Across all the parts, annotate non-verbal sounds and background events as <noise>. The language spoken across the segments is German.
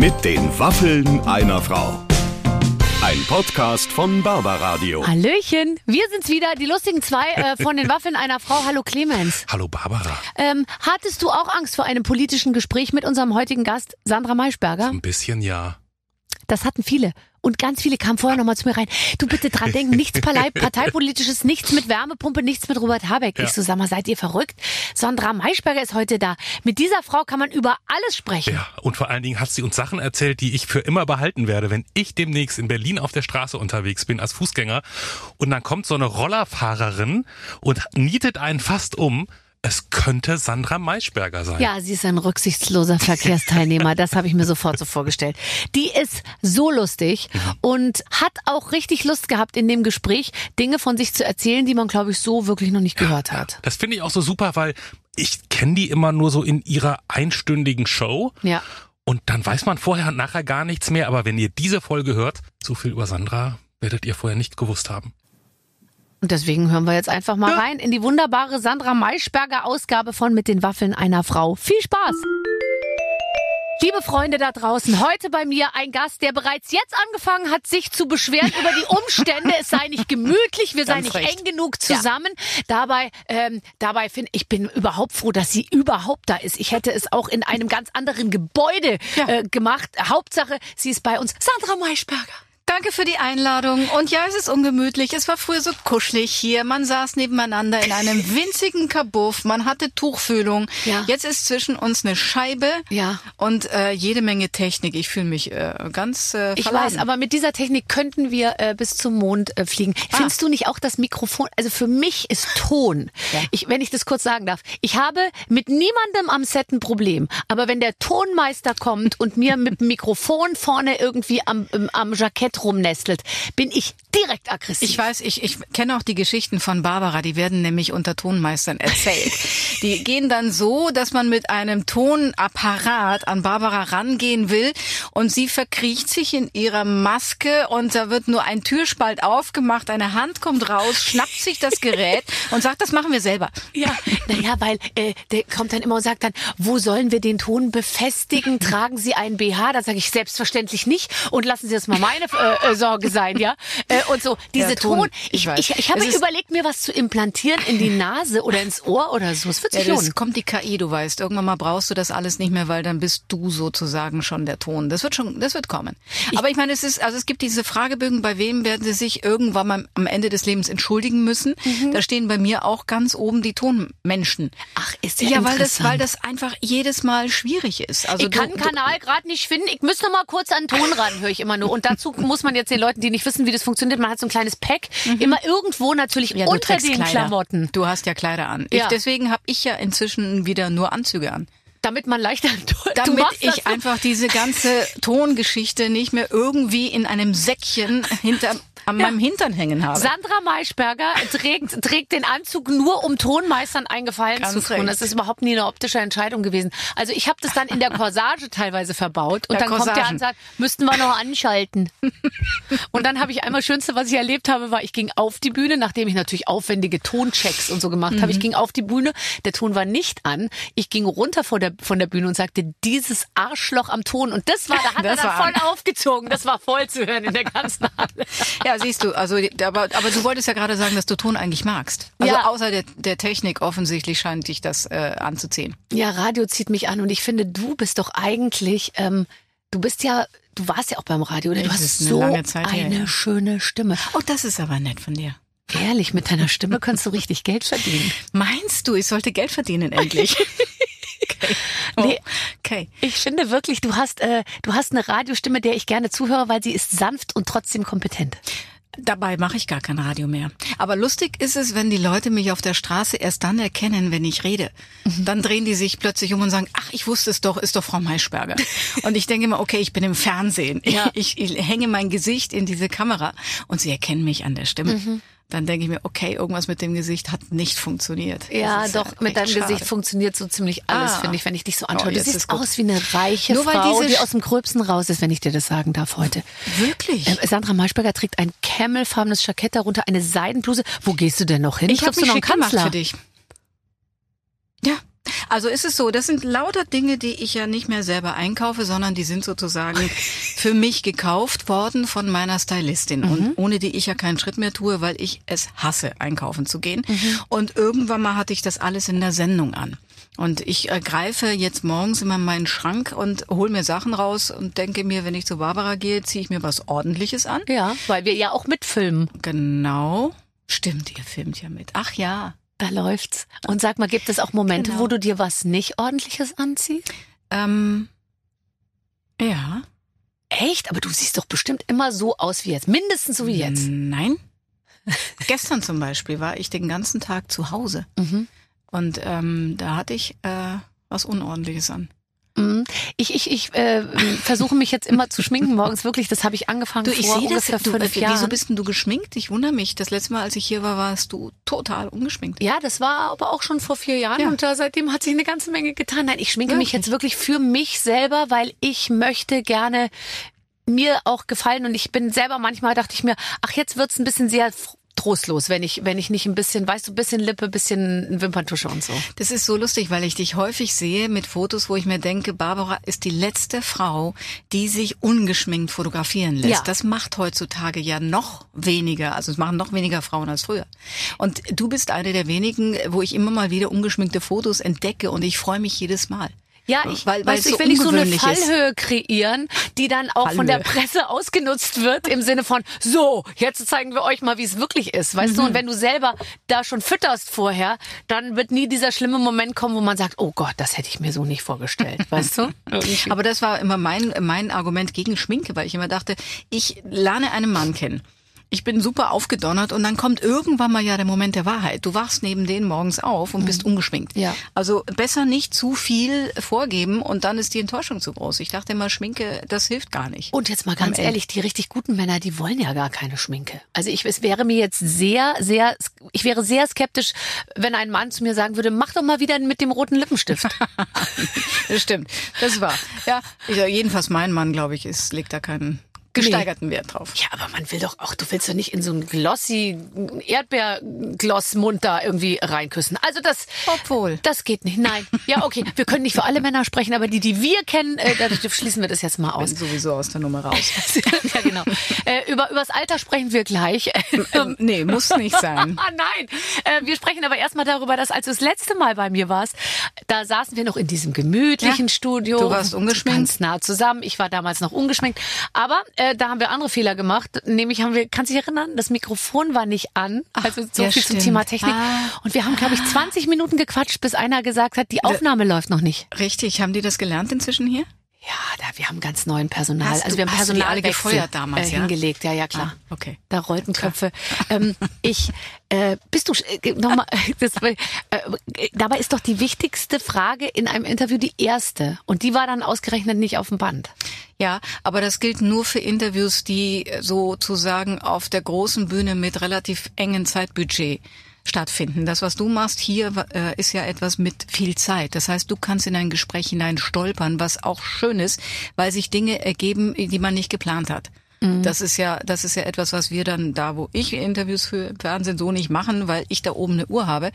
Mit den Waffeln einer Frau. Ein Podcast von Barbaradio. Hallöchen, wir sind's wieder, die lustigen zwei äh, <laughs> von den Waffeln einer Frau. Hallo Clemens. Hallo Barbara. Ähm, hattest du auch Angst vor einem politischen Gespräch mit unserem heutigen Gast Sandra Maischberger? Ein bisschen ja. Das hatten viele. Und ganz viele kamen vorher nochmal zu mir rein. Du bitte dran denken, nichts Partei <laughs> parteipolitisches, nichts mit Wärmepumpe, nichts mit Robert Habeck. Ja. Ich so, sag mal, seid ihr verrückt? Sandra Maischberger ist heute da. Mit dieser Frau kann man über alles sprechen. Ja, und vor allen Dingen hat sie uns Sachen erzählt, die ich für immer behalten werde, wenn ich demnächst in Berlin auf der Straße unterwegs bin als Fußgänger und dann kommt so eine Rollerfahrerin und nietet einen fast um. Es könnte Sandra Maischberger sein. Ja, sie ist ein rücksichtsloser Verkehrsteilnehmer. Das habe ich mir sofort so vorgestellt. Die ist so lustig und hat auch richtig Lust gehabt in dem Gespräch, Dinge von sich zu erzählen, die man, glaube ich, so wirklich noch nicht gehört hat. Das finde ich auch so super, weil ich kenne die immer nur so in ihrer einstündigen Show. Ja. Und dann weiß man vorher und nachher gar nichts mehr. Aber wenn ihr diese Folge hört, so viel über Sandra werdet ihr vorher nicht gewusst haben. Und deswegen hören wir jetzt einfach mal rein in die wunderbare Sandra Maischberger Ausgabe von Mit den Waffeln einer Frau. Viel Spaß! Liebe Freunde da draußen, heute bei mir ein Gast, der bereits jetzt angefangen hat, sich zu beschweren über die Umstände. Es sei nicht gemütlich, wir seien nicht recht. eng genug zusammen. Dabei, ähm, dabei finde ich bin überhaupt froh, dass sie überhaupt da ist. Ich hätte es auch in einem ganz anderen Gebäude Ja. äh, gemacht. Hauptsache, sie ist bei uns. Sandra Maischberger. Danke für die Einladung. Und ja, es ist ungemütlich. Es war früher so kuschelig hier. Man saß nebeneinander in einem <laughs> winzigen Kabuff. Man hatte Tuchfühlung. Ja. Jetzt ist zwischen uns eine Scheibe Ja. und äh, jede Menge Technik. Ich fühle mich äh, ganz äh, Ich verladen. weiß, aber mit dieser Technik könnten wir äh, bis zum Mond äh, fliegen. Findest du nicht auch das Mikrofon? Also für mich ist Ton. Ich, wenn ich das kurz sagen darf. Ich habe mit niemandem am Set ein Problem. Aber wenn der Tonmeister kommt und mir mit dem Mikrofon vorne irgendwie am, am Jackett rumnestelt, bin ich direkt aggressiv. Ich weiß, ich, ich kenne auch die Geschichten von Barbara, die werden nämlich unter Tonmeistern erzählt. <laughs> die gehen dann so, dass man mit einem Tonapparat an Barbara rangehen will und sie verkriecht sich in ihrer Maske und da wird nur ein Türspalt aufgemacht, eine Hand kommt raus, schnappt sich das Gerät <laughs> und sagt, das machen wir selber. Ja, <laughs> naja, weil äh, der kommt dann immer und sagt dann, wo sollen wir den Ton befestigen? Tragen Sie einen BH? Da sage ich selbstverständlich nicht und lassen Sie das mal meine äh, äh, Sorge sein, ja. Äh, und so diese Ja, Ton, Ton. ich Ich, ich, ich habe überlegt, mir was zu implantieren in die Nase oder ins Ohr oder so. Es wird Ja, sich das lohnen. kommt die KI, du weißt. Irgendwann mal brauchst du das alles nicht mehr, weil dann bist du sozusagen schon der Ton. Das wird schon, das wird kommen. Aber ich meine, es ist, also es gibt diese Fragebögen, bei wem werden sie sich irgendwann mal am Ende des Lebens entschuldigen müssen. Mhm. Da stehen bei mir auch ganz oben die Tonmenschen. Ach, ist ja, Ja, weil das, weil das einfach jedes Mal schwierig ist. Also ich kann du, den Kanal gerade nicht finden. Ich müsste mal kurz an den Ton ran, höre ich immer nur. Und dazu muss man jetzt den Leuten, die nicht wissen, wie das funktioniert, man hat so ein kleines Pack, immer irgendwo natürlich Mhm. ja, unter den. Klamotten, Du hast ja Kleider an. Ja. Ich, deswegen habe ich ja inzwischen wieder nur Anzüge an. damit man leichter <laughs> damit ich einfach diese ganze Tongeschichte nicht mehr irgendwie in einem Säckchen hinter an meinem Hintern hängen habe. Sandra Maischberger <laughs> trägt, trägt den Anzug nur, um Tonmeistern einen Gefallen Ganz zu tun. recht. Das ist überhaupt nie eine optische Entscheidung gewesen. Also ich habe das dann in der Corsage teilweise verbaut und Ja, dann kommt der Corsagen. und sagt, müssten wir noch anschalten. <laughs> und dann habe ich einmal Schönste, was ich erlebt habe, war, ich ging auf die Bühne, nachdem ich natürlich aufwendige Tonchecks und so gemacht habe. Mhm. Ich ging auf die Bühne, der Ton war nicht an. Ich ging runter vor der, von der Bühne und sagte, dieses Arschloch am Ton. Und das war, da hat Das er dann voll aufgezogen. Das war voll zu hören in der ganzen <laughs> Halle. Ja, siehst du, also aber, aber du wolltest ja gerade sagen, dass du Ton eigentlich magst. Also Ja. außer der, der Technik offensichtlich scheint dich das äh, anzuziehen. Ja, Radio zieht mich an und ich finde, du bist doch eigentlich, ähm, du bist ja, du warst ja auch beim Radio, oder? Du hast eine so lange Zeit her, eine ja. schöne Stimme. Oh, das ist aber nett von dir. Ehrlich, mit deiner Stimme kannst du richtig Geld verdienen. Meinst du, ich sollte Geld verdienen endlich? <laughs> okay. Oh, Nee. okay. Ich finde wirklich, du hast, äh, du hast eine Radiostimme, der ich gerne zuhöre, weil sie ist sanft und trotzdem kompetent. Dabei mache ich gar kein Radio mehr. Aber lustig ist es, wenn die Leute mich auf der Straße erst dann erkennen, wenn ich rede. Dann drehen die sich plötzlich um und sagen, ach, ich wusste es doch, ist doch Frau Maischberger. <laughs> Und ich denke immer, okay, ich bin im Fernsehen. Ja. Ich, ich hänge mein Gesicht in diese Kamera und sie erkennen mich an der Stimme. Dann denke ich mir, okay, irgendwas mit dem Gesicht hat nicht funktioniert. Ja, doch, äh, mit echt deinem schade. Gesicht funktioniert so ziemlich alles, Ah. finde ich, wenn ich dich so Oh, anschaue. du jetzt siehst aus wie eine reiche Nur weil Frau, diese die aus dem Gröbsten raus ist, wenn ich dir das sagen darf heute. Wirklich? Ähm, Sandra Maischberger trägt ein camelfarbenes Jackett darunter, eine Seidenbluse. Wo gehst du denn noch hin? Ich habe du noch einen gemacht Kanzler? für dich. Ja, Also ist es so, das sind lauter Dinge, die ich ja nicht mehr selber einkaufe, sondern die sind sozusagen für mich gekauft worden von meiner Stylistin mhm. und ohne die ich ja keinen Schritt mehr tue, weil ich es hasse, einkaufen zu gehen. Mhm. Und irgendwann mal hatte ich das alles in der Sendung an. Und ich äh, greife jetzt morgens immer in meinen Schrank und hole mir Sachen raus und denke mir, wenn ich zu Barbara gehe, ziehe ich mir was Ordentliches an. Ja, weil wir ja auch mitfilmen. Genau. Stimmt, ihr filmt ja mit. Ach ja. Da läuft's. Und sag mal, gibt es auch Momente, genau. wo du dir was nicht Ordentliches anziehst? Ähm, ja. Echt? Aber du siehst doch bestimmt immer so aus wie jetzt. Mindestens so wie jetzt. Nein. <laughs> Gestern zum Beispiel war ich den ganzen Tag zu Hause. Mhm. Und ähm, da hatte ich äh, was Unordentliches an. Ich, ich, ich äh, versuche mich jetzt immer zu schminken morgens wirklich. Das habe ich angefangen du, ich vor ungefähr das, du, fünf äh, Jahren. Wieso bist denn du geschminkt? Ich wundere mich. Das letzte Mal, als ich hier war, warst du total ungeschminkt. Ja, das war aber auch schon vor vier Jahren ja. und da seitdem hat sich eine ganze Menge getan. Nein, ich schminke wirklich? mich jetzt wirklich für mich selber, weil ich möchte gerne mir auch gefallen und ich bin selber manchmal dachte ich mir, ach jetzt wird's ein bisschen sehr trostlos, wenn ich, wenn ich nicht ein bisschen, weißt du, bisschen Lippe, bisschen Wimperntusche und so. Das ist so lustig, weil ich dich häufig sehe mit Fotos, wo ich mir denke, Barbara ist die letzte Frau, die sich ungeschminkt fotografieren lässt. Ja. Das macht heutzutage ja noch weniger, also es machen noch weniger Frauen als früher. Und du bist eine der wenigen, wo ich immer mal wieder ungeschminkte Fotos entdecke und ich freue mich jedes Mal. Ja, ich, weil, weil weißt, ich will nicht so eine Fallhöhe kreieren, die dann auch Fallhöhe. von der Presse ausgenutzt wird im Sinne von, so, jetzt zeigen wir euch mal, wie es wirklich ist, weißt mhm. du? Und wenn du selber da schon fütterst vorher, dann wird nie dieser schlimme Moment kommen, wo man sagt, oh Gott, das hätte ich mir so nicht vorgestellt, <laughs> weißt du? Aber das war immer mein, mein Argument gegen Schminke, weil ich immer dachte, ich lerne einen Mann kennen ich bin super aufgedonnert und dann kommt irgendwann mal ja der Moment der Wahrheit. Du wachst neben denen morgens auf und bist mhm. ungeschminkt. Ja. Also besser nicht zu viel vorgeben und dann ist die Enttäuschung zu groß. Ich dachte immer, Schminke, das hilft gar nicht. Und jetzt mal ganz ehrlich, die richtig guten Männer, die wollen ja gar keine Schminke. Also ich, es wäre mir jetzt sehr, sehr, ich wäre sehr skeptisch, wenn ein Mann zu mir sagen würde, mach doch mal wieder mit dem roten Lippenstift. <laughs> das stimmt. Das war. Ja, ich, jedenfalls mein Mann, glaube ich, ist, legt da keinen gesteigerten nee. Wert drauf. Ja, aber man will doch auch, du willst doch nicht in so einen glossy Erdbeerglossmund da irgendwie reinküssen. Also das, obwohl, das geht nicht. Nein, ja okay, wir können nicht für alle Männer sprechen, aber die, die wir kennen, äh, da schließen wir das jetzt mal aus. Sowieso aus der Nummer raus. <laughs> ja genau. Äh, über übers Alter sprechen wir gleich. <laughs> Ähm, nee, muss nicht sein. Ah, <laughs> nein, äh, wir sprechen aber erstmal darüber, dass als du das letzte Mal bei mir warst, da saßen wir noch in diesem gemütlichen ja, Studio. Du warst ungeschminkt. Ganz nah zusammen. Ich war damals noch ungeschminkt, aber äh, da haben wir andere Fehler gemacht. Nämlich haben wir, kannst du dich erinnern, das Mikrofon war nicht an. Also so ja, viel stimmt. zum Thema Technik. Ah. Und wir haben, glaube ich, 20 Minuten gequatscht, bis einer gesagt hat, die Aufnahme läuft noch nicht. Richtig. Haben die das gelernt inzwischen hier? Ja, da, wir haben ganz neuen Personal. Hast also wir haben Personal alle gefeuert damals, äh, hingelegt. Ja, ja, klar. Ah, okay. Da rollten Köpfe. Ähm, <laughs> ich, äh, bist du äh, nochmal? <laughs> Das, äh, dabei ist doch die wichtigste Frage in einem Interview die erste, und die war dann ausgerechnet nicht auf dem Band. Ja, aber das gilt nur für Interviews, die sozusagen auf der großen Bühne mit relativ engen Zeitbudget stattfinden. Das, was du machst hier, äh, ist ja etwas mit viel Zeit. Das heißt, du kannst in ein Gespräch hinein stolpern, was auch schön ist, weil sich Dinge ergeben, die man nicht geplant hat. Mhm. Das ist ja, das ist ja etwas, was wir dann da, wo ich Interviews für Fernsehen so nicht machen, weil ich da oben eine Uhr habe.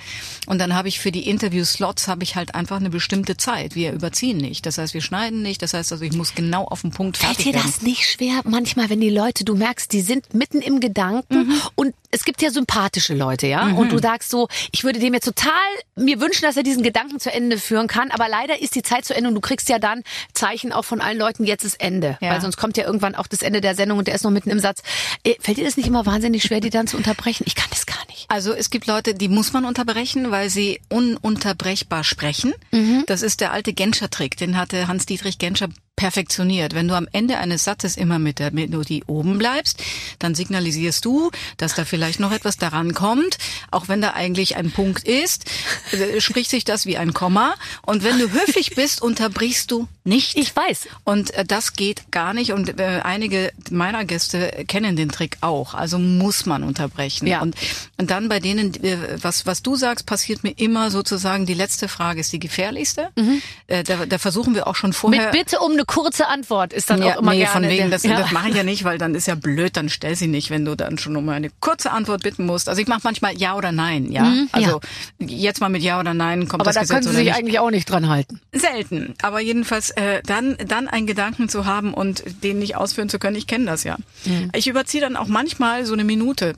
Und dann habe ich für die Interview-Slots habe ich halt einfach eine bestimmte Zeit. Wir überziehen nicht. Das heißt, wir schneiden nicht. Das heißt also, ich muss genau auf den Punkt fertig Fällt dir werden. das nicht schwer? Manchmal, wenn die Leute, du merkst, die sind mitten im Gedanken mhm. und es gibt ja sympathische Leute, ja? Mhm. Und du sagst so, ich würde dem jetzt total mir wünschen, dass er diesen Gedanken zu Ende führen kann. Aber leider ist die Zeit zu Ende und du kriegst ja dann Zeichen auch von allen Leuten, jetzt ist Ende. Ja. Weil sonst kommt ja irgendwann auch das Ende der Sendung und der ist noch mitten im Satz. Äh, fällt dir das nicht immer wahnsinnig schwer, die dann zu unterbrechen? Ich kann das gar nicht. Also es gibt Leute, die muss man unterbrechen, weil sie ununterbrechbar sprechen. Mhm. Das ist der alte Genscher-Trick, den hatte Hans-Dietrich Genscher perfektioniert. Wenn du am Ende eines Satzes immer mit der Melodie oben bleibst, dann signalisierst du, dass da vielleicht noch etwas daran kommt. Auch wenn da eigentlich ein Punkt ist, äh, spricht sich das wie ein Komma. Und wenn du höflich bist, unterbrichst du nicht. Ich weiß. Und äh, das geht gar nicht. Und äh, einige meiner Gäste kennen den Trick auch. Also muss man unterbrechen. Ja. Und, und dann bei denen, was, was du sagst, passiert mir immer sozusagen, die letzte Frage ist die gefährlichste. Mhm. Da, da versuchen wir auch schon vorher. Mit Bitte um eine eine kurze Antwort ist dann ja, auch immer nee, gerne. von wegen, das, ja. das mache ich ja nicht, weil dann ist ja blöd, dann stell sie nicht, wenn du dann schon um eine kurze Antwort bitten musst. Also ich mache manchmal Ja oder Nein, ja. Mhm, also jetzt mal mit Ja oder Nein kommt Aber das da Gesetz können Sie sich nicht. eigentlich auch nicht dran halten. Selten. Aber jedenfalls äh, dann, dann einen Gedanken zu haben und den nicht ausführen zu können, ich kenne das ja. Mhm. Ich überziehe dann auch manchmal so eine Minute.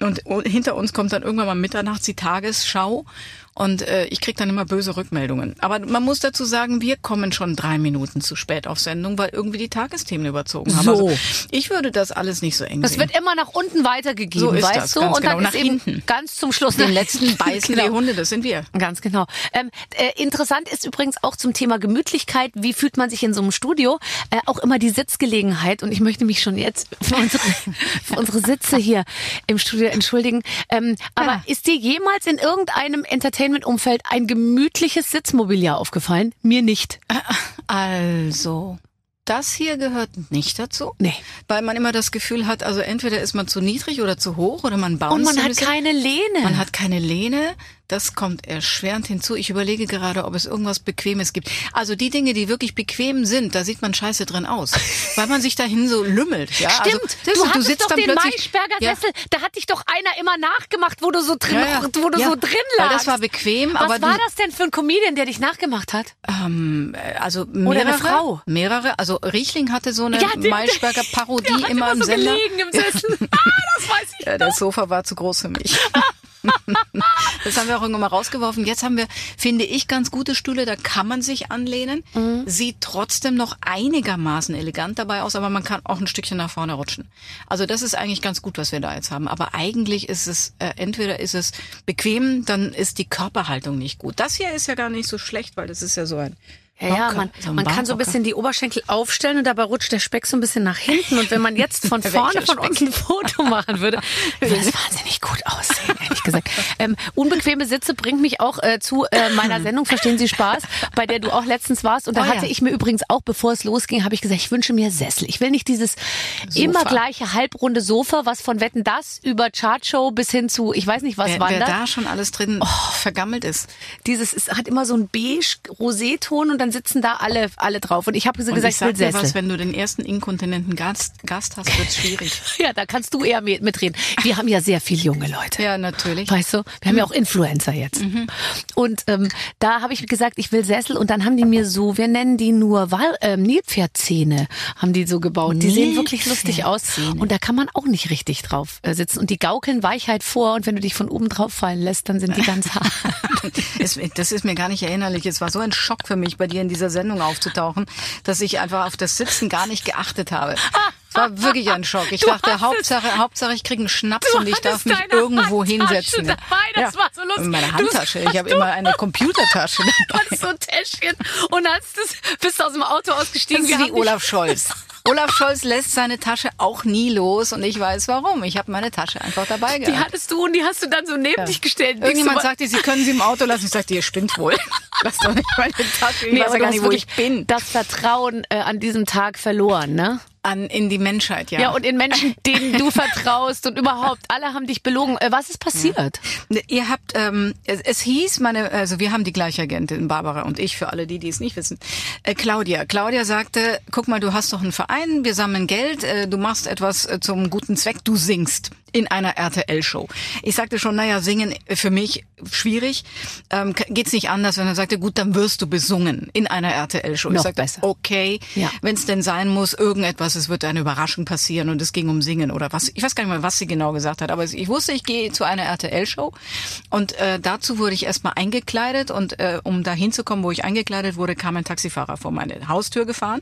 Und hinter uns kommt dann irgendwann mal mitternachts die Tagesschau und äh, ich krieg dann immer böse Rückmeldungen. Aber man muss dazu sagen, wir kommen schon drei Minuten zu spät auf Sendung, weil irgendwie die Tagesthemen überzogen haben. So. Also ich würde das alles nicht so eng Das sehen. wird immer nach unten weitergegeben, So ist weißt das, du? und dann genau, ist nach eben hinten. ganz zum Schluss den <laughs> letzten beißen Genau. die Hunde, das sind wir. Ganz genau. Ähm, äh, interessant ist übrigens auch zum Thema Gemütlichkeit, wie fühlt man sich in so einem Studio, äh, auch immer die Sitzgelegenheit. Und ich möchte mich schon jetzt für unsere, <laughs> für unsere Sitze hier im Studio entschuldigen. Ähm, aber Ja. ist dir jemals in irgendeinem Entertainment-Umfeld ein gemütliches Sitzmobiliar aufgefallen? Mir nicht. <laughs> Also, das hier gehört nicht dazu. Nee. Weil man immer das Gefühl hat, also entweder ist man zu niedrig oder zu hoch oder man baut Und man hat keine Lehne. Man hat keine Lehne. Das kommt erschwerend hinzu. Ich überlege gerade, ob es irgendwas Bequemes gibt. Also die Dinge, die wirklich bequem sind, da sieht man scheiße drin aus. <laughs> Weil man sich dahin so lümmelt. Ja? Stimmt, also, das- du hattest doch den plötzlich- Maischberger Ja. Sessel, da hat dich doch einer immer nachgemacht, wo du so drin, Ja, ja. wo du Ja, so drin weil lagst. das war bequem, Was aber war du- das denn für ein Comedian, der dich nachgemacht hat? Ähm, äh, also Oder mehrere, eine Frau. mehrere. Also Riechling hatte so eine Ja, Maischberger <laughs> Parodie immer immer im so Sender. gelegen im Sessel. <laughs> Ah, das weiß ich. Ja, das Sofa war zu groß für mich. <laughs> das haben wir auch irgendwann mal rausgeworfen. Jetzt haben wir, finde ich, ganz gute Stühle, da kann man sich anlehnen. Mhm. Sieht trotzdem noch einigermaßen elegant dabei aus, aber man kann auch ein Stückchen nach vorne rutschen. Also das ist eigentlich ganz gut, was wir da jetzt haben. Aber eigentlich ist es, äh, entweder ist es bequem, dann ist die Körperhaltung nicht gut. Das hier ist ja gar nicht so schlecht, weil das ist ja so ein Ja, ja, man, so man kann so ein bisschen die Oberschenkel aufstellen und dabei rutscht der Speck so ein bisschen nach hinten. Und wenn man jetzt von <laughs> vorne von uns ein Foto machen würde, <laughs> würde es <laughs> wahnsinnig gut aussehen, ehrlich gesagt. Ähm, unbequeme Sitze bringt mich auch äh, zu äh, meiner Sendung Verstehen Sie Spaß, bei der du auch letztens warst. Und da Oh ja. hatte ich mir übrigens auch, bevor es losging, habe ich gesagt, ich wünsche mir Sessel. Ich will nicht dieses immer gleiche halbrunde Sofa, was von Wetten das über Chartshow bis hin zu, ich weiß nicht was Wer, wer wandert. da schon alles drin Oh. vergammelt ist. Dieses es hat immer so einen beige Roséton und dann sitzen da alle alle drauf. Und ich habe so Und gesagt, ich ich will dir Sessel. was, wenn du den ersten inkontinenten Gast, Gast hast, wird's schwierig. <laughs> Ja, da kannst du eher mit- mitreden. Wir haben ja sehr viele junge Leute. ja, natürlich. Weißt du, wir haben ja auch Influencer jetzt. Und ähm, da habe ich gesagt, ich will Sessel und dann haben die mir so, wir nennen die nur Wal ähm, Nilpferdzähne, haben die so gebaut. Die sehen wirklich lustig aus und da kann man auch nicht richtig drauf äh, sitzen und die gaukeln Weichheit vor und wenn du dich von oben drauf fallen lässt, dann sind die ganz <laughs> hart. Das ist mir gar nicht erinnerlich. Es war so ein Schock für mich, bei dir in dieser Sendung aufzutauchen, dass ich einfach auf das Sitzen gar nicht geachtet habe. <laughs> War wirklich ein Schock. Ich Du dachte, Hauptsache, Hauptsache, ich kriege einen Schnaps Du und ich darf mich irgendwo Handtasche hinsetzen. dabei, das war so lustig. Meine Du Handtasche. Ich habe immer eine Computertasche <laughs> dabei. Und so ein Täschchen und hast das, bist aus dem Auto ausgestiegen. Das ist wie Olaf Scholz. <laughs> Olaf Scholz lässt seine Tasche auch nie los und ich weiß warum. Ich habe meine Tasche einfach dabei Die gehabt. hattest du und die hast du dann so neben dich gestellt. Irgendjemand du, sagte, Sie können sie im Auto lassen. Ich sagte, ihr spinnt wohl. <laughs> Lass doch nicht meine Tasche. Ich Nee, weiß aber ja gar du nicht, wo ich bin. das Vertrauen äh, an diesem Tag verloren, ne? An, in die Menschheit, ja. Ja, und in Menschen, denen du vertraust und überhaupt, alle haben dich belogen. Äh, was ist passiert? Ne, Ihr habt, ähm, es, es hieß, meine, also wir haben die gleiche Agentin, Barbara und ich, für alle die, die es nicht wissen. Äh, Claudia. Claudia sagte, guck mal, du hast doch einen Verein, wir sammeln Geld, äh, du machst etwas äh, zum guten Zweck, du singst in einer RTL-Show. Ich sagte schon, naja, singen für mich schwierig. Ähm, geht's nicht anders, wenn er sagte, gut, dann wirst du besungen in einer RTL-Show. Ich sagte, besser. okay, Ja. wenn es denn sein muss, irgendetwas, es wird eine Überraschung passieren und es ging um Singen oder was. Ich weiß gar nicht mehr, was sie genau gesagt hat, aber ich wusste, ich gehe zu einer RTL-Show und äh, dazu wurde ich erstmal eingekleidet und äh, um da hinzukommen, wo ich eingekleidet wurde, kam ein Taxifahrer vor meine Haustür gefahren,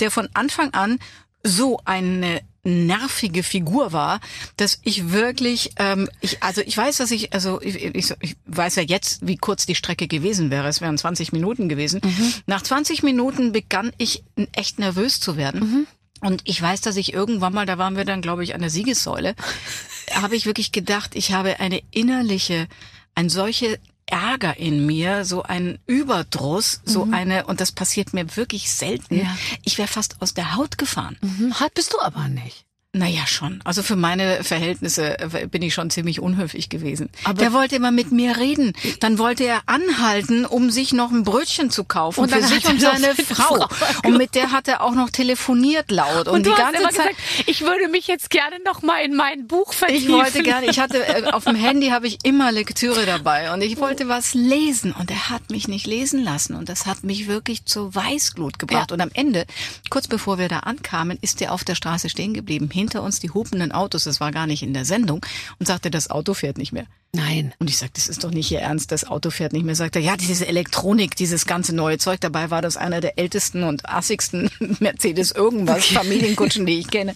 der von Anfang an so eine nervige Figur war, dass ich wirklich, ähm, ich, also ich weiß, dass ich, also ich, ich, ich weiß ja jetzt, wie kurz die Strecke gewesen wäre. Es wären 20 Minuten gewesen. Nach 20 Minuten begann ich echt nervös zu werden. Und ich weiß, dass ich irgendwann mal, da waren wir dann, glaube ich, an der Siegessäule, <laughs> habe ich wirklich gedacht, ich habe eine innerliche, ein solche Ärger in mir, so ein Überdruss, so eine, und das passiert mir wirklich selten. Ja. Ich wäre fast aus der Haut gefahren. Hm, Hat bist du aber nicht. Naja, schon. Also für meine Verhältnisse äh, bin ich schon ziemlich unhöflich gewesen. Aber der wollte immer mit mir reden. Dann wollte er anhalten, um sich noch ein Brötchen zu kaufen Und dann für sich und seine Frau. Frau Und mit der hat er auch noch telefoniert laut. Und, Und, die ganze immer Zeit. gesagt, ich würde mich jetzt gerne noch mal in mein Buch vertiefen. Ich wollte gerne, ich hatte äh, auf dem Handy habe ich immer Lektüre dabei und ich wollte was lesen und er hat mich nicht lesen lassen und das hat mich wirklich zur Weißglut gebracht Ja. und am Ende, kurz bevor wir da ankamen, ist er auf der Straße stehen geblieben, hinter uns die hupenden Autos, das war gar nicht in der Sendung und sagte, das Auto fährt nicht mehr. Nein. Und ich sagte, das ist doch nicht Ihr Ernst, das Auto fährt nicht mehr. Sagt er, ja, diese Elektronik, dieses ganze neue Zeug, dabei war das einer der ältesten und assigsten <laughs> Mercedes irgendwas, Familienkutschen, die ich kenne.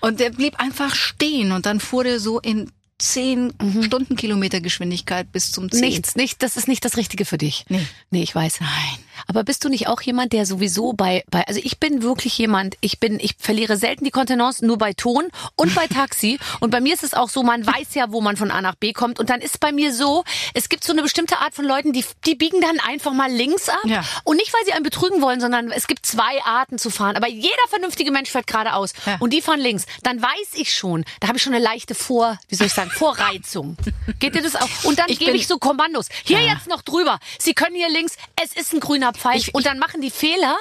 Und der blieb einfach stehen und dann fuhr der so in 10 Stundenkilometer Geschwindigkeit bis zum 10. Nichts, nicht, das ist nicht das Richtige für dich. Nee. Nee, ich weiß. Nein. Aber bist du nicht auch jemand, der sowieso bei, bei, also ich bin wirklich jemand, ich bin, ich verliere selten die Kontenance nur bei Ton und bei Taxi. <laughs> Und bei mir ist es auch so, man weiß ja, wo man von A nach B kommt. Und dann ist bei mir so, es gibt so eine bestimmte Art von Leuten, die, die biegen dann einfach mal links ab. Ja. Und nicht, weil sie einen betrügen wollen, sondern es gibt zwei Arten zu fahren. Aber jeder vernünftige Mensch fährt geradeaus. Ja. Und die fahren links. Dann weiß ich schon, da habe ich schon eine leichte Vor, wie soll ich sagen, Vorreizung. Geht dir das auch? Und dann Ich gebe ich so Kommandos. Hier Ja. jetzt noch drüber. Sie können hier links, es ist ein grüner Pfeil. Ich- und dann machen die Fehler,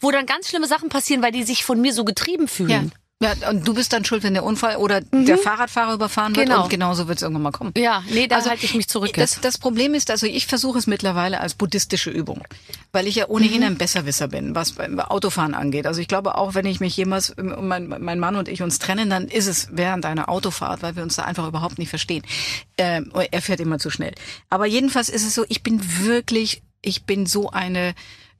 wo dann ganz schlimme Sachen passieren, weil die sich von mir so getrieben fühlen. ja. Und du bist dann schuld, wenn der Unfall oder der Fahrradfahrer überfahren wird Genau. und genauso wird es irgendwann mal kommen. Ja, nee, da Also, halte ich mich zurück Das, das Problem ist, also ich versuche es mittlerweile als buddhistische Übung, weil ich ja ohnehin Mhm. ein Besserwisser bin, was beim Autofahren angeht. Also ich glaube auch, wenn ich mich jemals, mein, mein Mann und ich uns trennen, dann ist es während einer Autofahrt, weil wir uns da einfach überhaupt nicht verstehen. Ähm, er fährt immer zu schnell. Aber jedenfalls ist es so, ich bin wirklich, ich bin so eine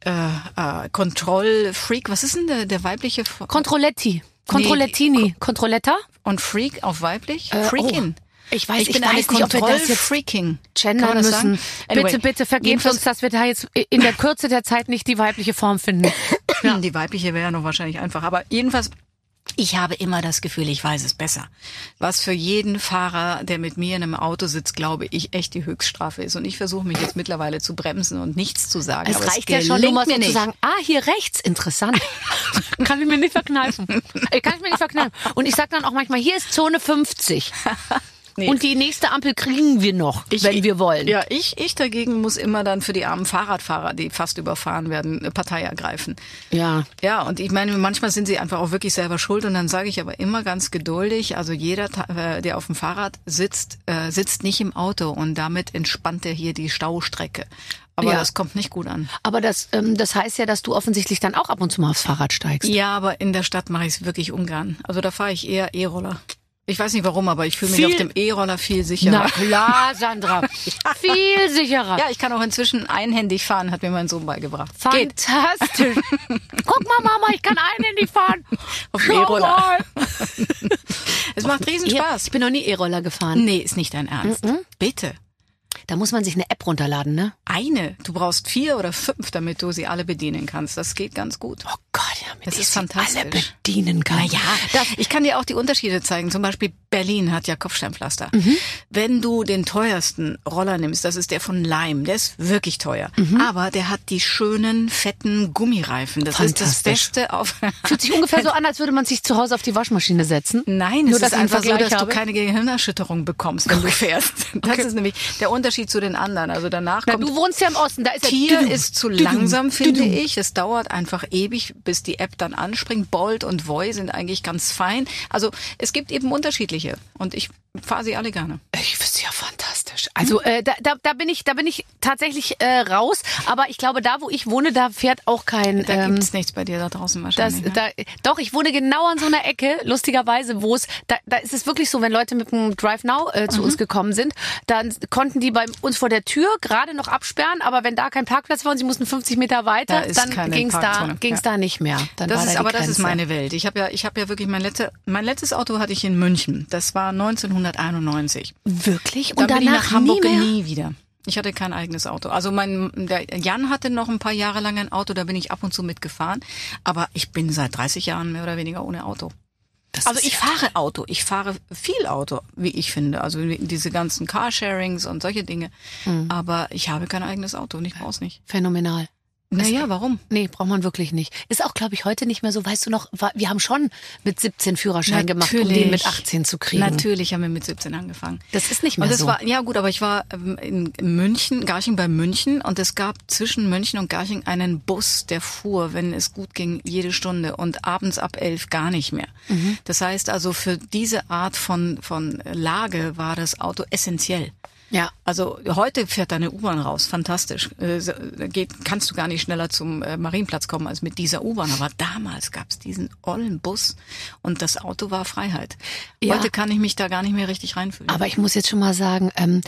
äh, äh, Kontrollfreak. Was ist denn der, der weibliche F- Controletti. Controlettini. Controletta? und Freak auf weiblich? Äh, Freakin. oh. Ich weiß- ich ich bin weiß nicht, ob wir das jetzt Kontrollfreaking. Gendern müssen. Anyway, bitte, bitte vergebt uns, dass wir da jetzt in der Kürze der Zeit nicht die weibliche Form finden. Ja. <clears throat> Die weibliche wäre ja noch wahrscheinlich einfach. Aber jedenfalls, ich habe immer das Gefühl, ich weiß es besser. Was für jeden Fahrer, der mit mir in einem Auto sitzt, glaube ich, echt die Höchststrafe ist. Und ich versuche mich jetzt mittlerweile zu bremsen und nichts zu sagen. Es reicht ja schon, so mir zu sagen, ah, hier rechts, interessant. <laughs> kann ich mir nicht verkneifen. Ey, Kann ich mir nicht verkneifen. Und ich sag dann auch manchmal, hier ist Zone 50. Nee. Und die nächste Ampel kriegen wir noch, wenn wir wollen. Ja, ich, ich dagegen muss immer dann für die armen Fahrradfahrer, die fast überfahren werden, eine Partei ergreifen. ja. Ja, und ich meine, manchmal sind sie einfach auch wirklich selber schuld und dann sage ich aber immer ganz geduldig, also jeder, äh, der auf dem Fahrrad sitzt, äh, sitzt nicht im Auto und damit entspannt er hier die Staustrecke. Aber Ja. das kommt nicht gut an. Aber das, ähm, das heißt ja, dass du offensichtlich dann auch ab und zu mal aufs Fahrrad steigst. Ja, aber in der Stadt mache ich es wirklich ungern. Also da fahre ich eher E-Roller. Ich weiß nicht warum, aber ich fühle mich Viel- auf dem E-Roller viel sicherer. Na klar, Sandra. <laughs> Viel sicherer. Ja, ich kann auch inzwischen einhändig fahren, hat mir mein Sohn beigebracht. Fantastisch. <laughs> Guck mal, Mama, ich kann einhändig fahren. Auf dem E-Roller. <laughs> Es macht riesen Spaß. Ich bin noch nie E-Roller gefahren. Nee, ist nicht dein Ernst. Bitte. Da muss man sich eine App runterladen, ne? Eine. Du brauchst vier oder fünf, damit du sie alle bedienen kannst. Das geht ganz gut. Oh Gott, damit Das ist fantastisch. alle bedienen kann. Naja, ich kann dir auch die Unterschiede zeigen. Zum Beispiel Berlin hat ja Kopfsteinpflaster. Mhm. Wenn du den teuersten Roller nimmst, das ist der von Lime, der ist wirklich teuer. Mhm. Aber der hat die schönen, fetten Gummireifen. Das ist das. Beste auf... <laughs> Fühlt sich ungefähr so an, als würde man sich zu Hause auf die Waschmaschine setzen. Nein, Nur, es ist einfach so, dass habe. du keine Gehirnerschütterung bekommst, wenn du fährst. <laughs> Das ist nämlich der Unterschied zu den anderen. Also danach Na, kommt du wohnst ja im Osten, da ist ja Tier Düdüm, ist zu langsam, finde ich. Es dauert einfach ewig, bis die App dann anspringt. Bolt und Voy sind eigentlich ganz fein. Also es gibt eben unterschiedliche und ich fahre sie alle gerne. Ich finde ja fantastisch. Also äh, da, da, da bin ich, da bin ich tatsächlich äh, raus. Aber ich glaube, da wo ich wohne, da fährt auch kein. Da ähm, gibt's nichts bei dir da draußen das, wahrscheinlich. ne? da, doch, ich wohne genau an so einer Ecke, lustigerweise, wo es, da, da ist es wirklich so, wenn Leute mit dem Drive Now äh, zu uns gekommen sind, dann konnten die bei uns vor der Tür gerade noch absperren, aber wenn da kein Parkplatz war und sie mussten 50 Meter weiter, Da dann keine ging's da, ging's Ja. da nicht mehr. Dann das ist, da aber das ist Grenze. meine Welt. Ich habe ja, ich habe ja wirklich mein letzte, mein letztes Auto hatte ich in München. Das war 1991. Wirklich? Dann Und ich danach nach Hamburg nie nie wieder. Ich hatte kein eigenes Auto. Also mein der Jan hatte noch ein paar Jahre lang ein Auto, da bin ich ab und zu mitgefahren. Aber ich bin seit 30 Jahren mehr oder weniger ohne Auto. Das Also ich fahre Auto. Ich fahre viel Auto, wie ich finde. Also diese ganzen Carsharings und solche Dinge. Mhm. Aber ich habe kein eigenes Auto und ich brauche es nicht. Phänomenal. Naja, warum? Nee, braucht man wirklich nicht. Ist auch, glaube ich, heute nicht mehr so. Weißt du noch, wir haben schon mit 17 Führerschein Natürlich. gemacht, um den mit 18 zu kriegen. Natürlich haben wir mit 17 angefangen. Das ist nicht mehr so. War, ja gut, aber ich war ähm, in München, Garching bei München und es gab zwischen München und Garching einen Bus, der fuhr, wenn es gut ging, jede Stunde und abends ab elf gar nicht mehr. Mhm. Das heißt also für diese Art von, von Lage war das Auto essentiell. Ja. Also heute fährt da eine U-Bahn raus, fantastisch. Äh, geht, kannst du gar nicht schneller zum äh, Marienplatz kommen als mit dieser U-Bahn. Aber damals gab's diesen ollen Bus und das Auto war Freiheit. Ja. Heute kann ich mich da gar nicht mehr richtig reinfühlen. Aber ich muss jetzt schon mal sagen, ähm,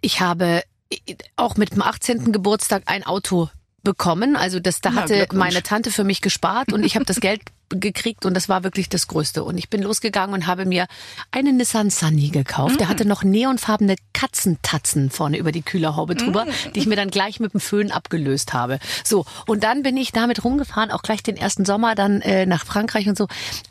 ich habe äh, auch mit dem 18. Geburtstag ein Auto bekommen. Also das, da hatte meine Tante für mich gespart und ich habe das <laughs> Geld gekriegt und das war wirklich das Größte. Und ich bin losgegangen und habe mir einen Nissan Sunny gekauft. Der hatte noch neonfarbene Katzentatzen vorne über die Kühlerhaube drüber, die ich mir dann gleich mit dem Föhn abgelöst habe. So, und dann bin ich damit rumgefahren, auch gleich den ersten Sommer dann äh, nach Frankreich und so.